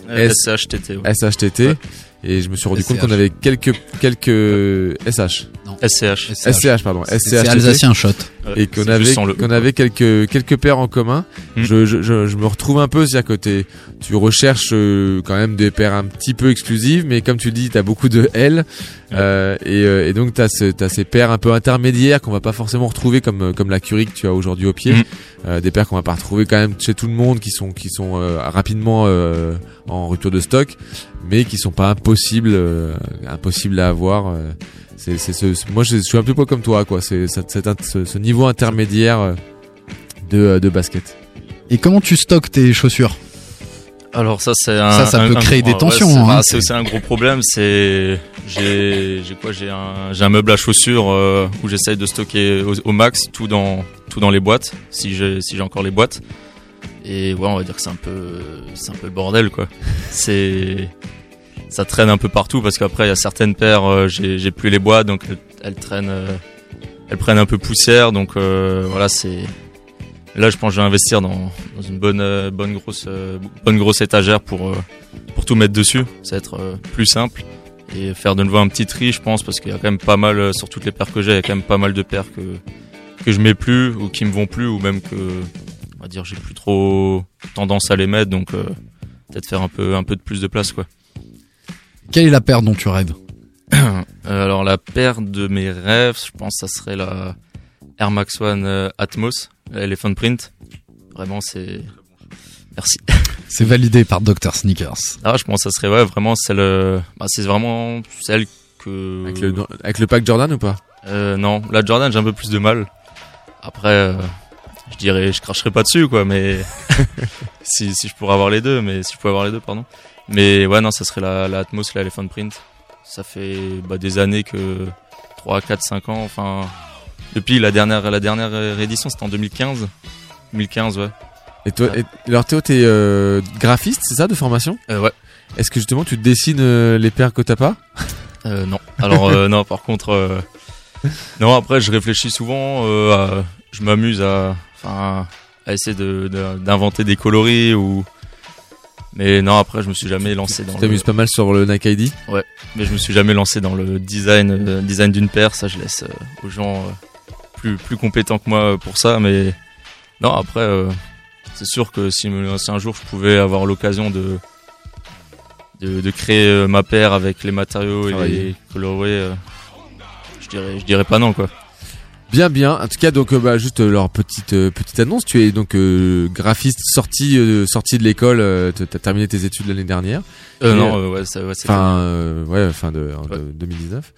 Euh, S- SHTT, ouais. SHTT. Ouais. Et je me suis rendu compte qu'on avait quelques quelques SH. SCH. SCH pardon. C'est SCH. alsacien shot. Et qu'on avait qu'on avait quelques quelques paires en commun. Mm. Je, je, je, je me retrouve un peu c'est à côté. Tu recherches euh, quand même des paires un petit peu exclusives, mais comme tu dis, t'as beaucoup de L. Euh, et, euh, et donc t'as ce, t'as ces paires un peu intermédiaires qu'on va pas forcément retrouver comme euh, comme la Curie que tu as aujourd'hui au pied. Mm. Euh, des paires qu'on va pas retrouver quand même chez tout le monde, qui sont qui sont euh, rapidement euh, en rupture de stock, mais qui sont pas impossibles euh, impossibles à avoir. C'est c'est ce, moi je, je suis un peu pas comme toi quoi. C'est ce, ce niveau intermédiaire euh, de euh, de basket. Et comment tu stockes tes chaussures? Alors ça c'est un Ça, ça un- peut un créer gros- des tensions, c'est hein. bah, c'est aussi un gros problème. C'est j'ai j'ai quoi j'ai un j'ai un meuble à chaussures euh, où j'essaye de stocker au, au max tout dans tout dans les boîtes si j'ai si j'ai encore les boîtes. Et ouais, on va dire que c'est un peu, c'est un peu le bordel quoi. C'est, ça traîne un peu partout parce qu'après il y a certaines paires, euh, j'ai, plus les bois donc elles, traînent, euh, elles prennent un peu poussière donc euh, voilà c'est. Là, je pense que je vais investir dans, dans une bonne, bonne grosse, bonne grosse étagère pour, pour tout mettre dessus. Ça va être plus simple et faire de nouveau un petit tri, je pense, parce qu'il y a quand même pas mal sur toutes les paires que j'ai, il y a quand même pas mal de paires que que je mets plus ou qui me vont plus ou même que on va dire j'ai plus trop tendance à les mettre donc peut-être faire un peu un peu de plus de place quoi. Quelle est la paire dont tu rêves Euh, alors la paire de mes rêves, je pense que ça serait la Air Max One euh, Atmos, la Elephant Print. Vraiment c'est merci. C'est validé par Dr Sneakers. Ah, je pense que ça serait ouais vraiment celle euh, bah, c'est vraiment celle que Avec le, avec le pack Jordan ou pas? Euh, non, la Jordan, j'ai un peu plus de mal. Après, euh, je dirais, je cracherai pas dessus, quoi, mais si, si je pourrais avoir les deux, mais si je pouvais avoir les deux, pardon. Mais ouais, non, ça serait la, la Atmos, la Elephant Print. Ça fait bah, des années que 3, 4, 5 ans, enfin, depuis la dernière, la dernière réédition, c'était en 2015. 2015, ouais. Et toi, et, alors Théo, t'es euh, graphiste, c'est ça, de formation? Euh, ouais. Est-ce que justement tu dessines euh, les paires que t'as pas? Euh, non. Alors non, par contre, non. Après, je réfléchis souvent. à- je m'amuse à, enfin, à essayer de de- d'inventer des coloris ou. Mais non, après, je me suis jamais lancé dans. Tu t'amuses pas mal sur le Nike ID Ouais, mais je me suis jamais lancé dans le design, euh, design d'une paire. Ça, je laisse euh, aux gens euh, plus plus compétents que moi pour ça. Mais non, après, c'est sûr que si, un jour je pouvais avoir l'occasion de de, de créer ma paire avec les matériaux et les coloris, euh, je dirais je dirais pas non quoi. Bien, bien. En tout cas, donc, euh, bah, juste euh, leur petite euh, petite annonce. Tu es donc euh, graphiste sorti euh, sorti de l'école. Euh, t'as t'as terminé tes études l'année dernière. Euh, Et, non, euh, ouais, ça- ouais, c'est Fin, euh, ouais, fin de, de 2019.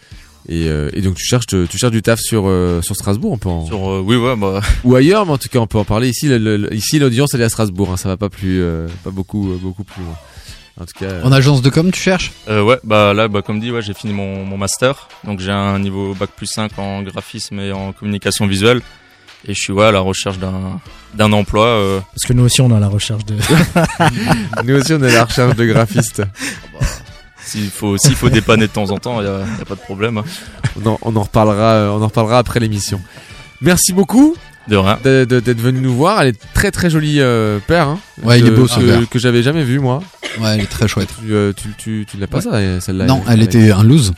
Et, euh, et donc tu cherches tu cherches du taf sur euh, sur Strasbourg, on peut en... Sur, euh, oui, ouais, bah. ou ailleurs, mais en tout cas on peut en parler ici. le- le- ici l'audience elle est à Strasbourg, hein, ça va pas plus euh, pas beaucoup beaucoup plus loin. En tout cas. euh, En agence de com, tu cherches Euh, ouais, bah là, bah, comme dit, ouais, j'ai fini mon, mon master. Donc j'ai un niveau bac plus 5 en graphisme et en communication visuelle. Et je suis ouais, à la recherche d'un d'un emploi. euh, Parce que nous aussi, on est à la recherche de. Nous aussi on est à la recherche de graphistes. S'il faut, s'il faut dépanner de temps en temps, il y a, pas de problème. hein. On en, on en reparlera, euh, on en reparlera après l'émission. Merci beaucoup. De rien. de- de- D'être venu nous voir. Elle est très très jolie euh, paire. Hein, Ouais, il est beau, ce que, que j'avais jamais vu moi. Ouais, elle est très chouette. Tu euh, tu tu, tu l'as pas Ouais. ça celle-là Non, elle- elle était un loose.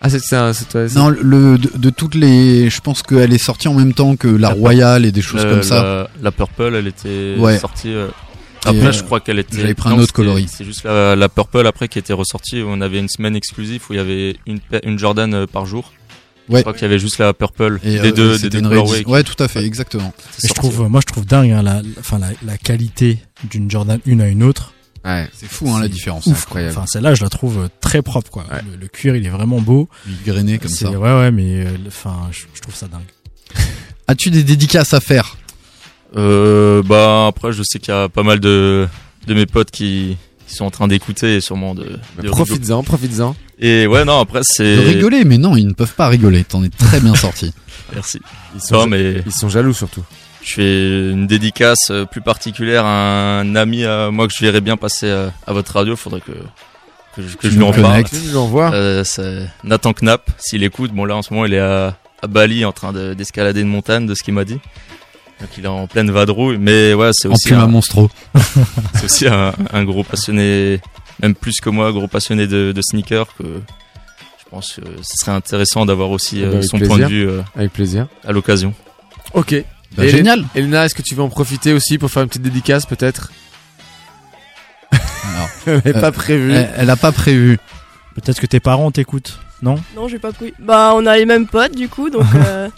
Ah c'est c'est un- Non, le de, de toutes les, je pense qu'elle est sortie en même temps que la Royale et des choses comme ça. La, la Purple, elle était Ouais. sortie. euh, Après, euh, je crois qu'elle était. j'avais pris un non, autre coloris. C'est juste la, la Purple après qui était ressortie. où On avait une semaine exclusive où il y avait une, une Jordan par jour. Je crois qu'il y avait juste la Purple. Et, des euh, deux, des deux une colorways Ouais, tout à fait, exactement. Et je trouve, moi, je trouve dingue hein, la, la- enfin, la, la qualité d'une Jordan une à une autre. Ouais, c'est fou hein, la différence. Ouf, quoi. Enfin, celle-là, je la trouve euh, très propre, quoi. Le, le cuir, il est vraiment beau. grainé comme ça. Ouais, ouais, mais, euh, le- enfin, je, je trouve ça dingue. As-tu des dédicaces à faire? Euh, bah après je sais qu'il y a pas mal de de mes potes qui, qui sont en train d'écouter et sûrement de, de profites-en, profites-en. Et ouais non après c'est De rigoler, mais non, ils ne peuvent pas rigoler. T'en es très bien sorti. Merci. Ils sont, Non, mais ils sont jaloux surtout. je fais une dédicace euh, plus particulière à un ami à moi que je verrais bien passer à, à votre radio. Faudrait que que je, que Tu je lui en parle. Euh, c'est Nathan Knapp s'il écoute. Bon là en ce moment il est à, à Bali en train de- d'escalader une montagne de ce qu'il m'a dit. Donc il est en pleine vadrouille. Mais ouais c'est aussi un- monstro. c'est aussi un, un gros passionné, même plus que moi, gros passionné de, de sneakers que je pense que ce serait intéressant d'avoir aussi euh, Avec son plaisir. point de vue euh, Avec plaisir. à l'occasion. Ok. Bah, Et génial. Elena- est-ce que tu veux en profiter aussi pour faire une petite dédicace peut-être? Alors, Elle n'est euh, pas prévue. Elle, elle a pas prévu. Peut-être que tes parents t'écoutent, non? Non, j'ai pas pris. Bah, on a les mêmes potes du coup, donc euh,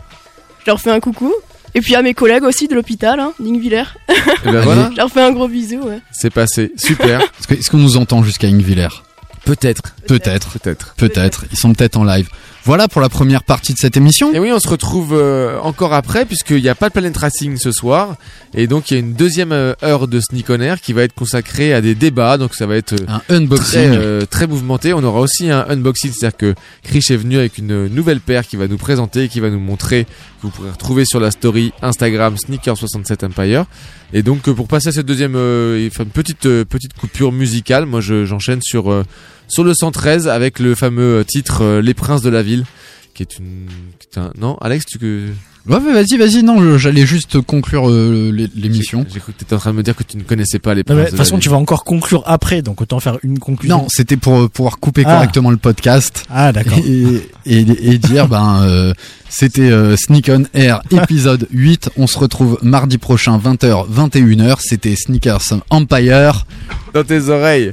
je leur fais un coucou. Et puis à mes collègues aussi de l'hôpital, hein, Villers. Et ben voilà, je leur fais un gros bisou, ouais. c'est passé. Super. Est-ce qu'on nous entend jusqu'à Ingviller? Peut-être. Peut-être. Peut-être. Peut-être. Ils sont peut-être en live. Voilà pour la première partie de cette émission. Et oui, on se retrouve euh, encore après puisqu'il n'y a pas de Planet Racing ce soir. Et donc il y a une deuxième euh, heure de Sneak on Air qui va être consacrée à des débats. Donc ça va être euh, Un unboxing. très, euh, très mouvementé. On aura aussi un unboxing, c'est-à-dire que Krish est venu avec une nouvelle paire qui va nous présenter, et qui va nous montrer, que vous pourrez retrouver sur la story Instagram Sneaker67 Empire. Et donc pour passer à cette deuxième, euh, il une petite petite coupure musicale. Moi je- j'enchaîne sur sur le 113 avec le fameux euh, titre euh, Les Princes de la Ville, qui est une, qui est un- non Alex tu que Ouais, mais vas-y, vas-y. Non, j'allais juste conclure euh, l'é- l'émission. j'ai cru que t'étais en train de me dire que tu ne connaissais pas les Princes mais De de toute façon, tu vas encore conclure après, donc autant faire une conclusion. Non, c'était pour euh, pouvoir couper Ah. correctement le podcast. Ah, d'accord. Et, et, et dire, ben, euh, c'était euh, Sneak on Air épisode 8. On se retrouve mardi prochain, 20h, 21h. C'était Sneakers Empire. dans tes oreilles.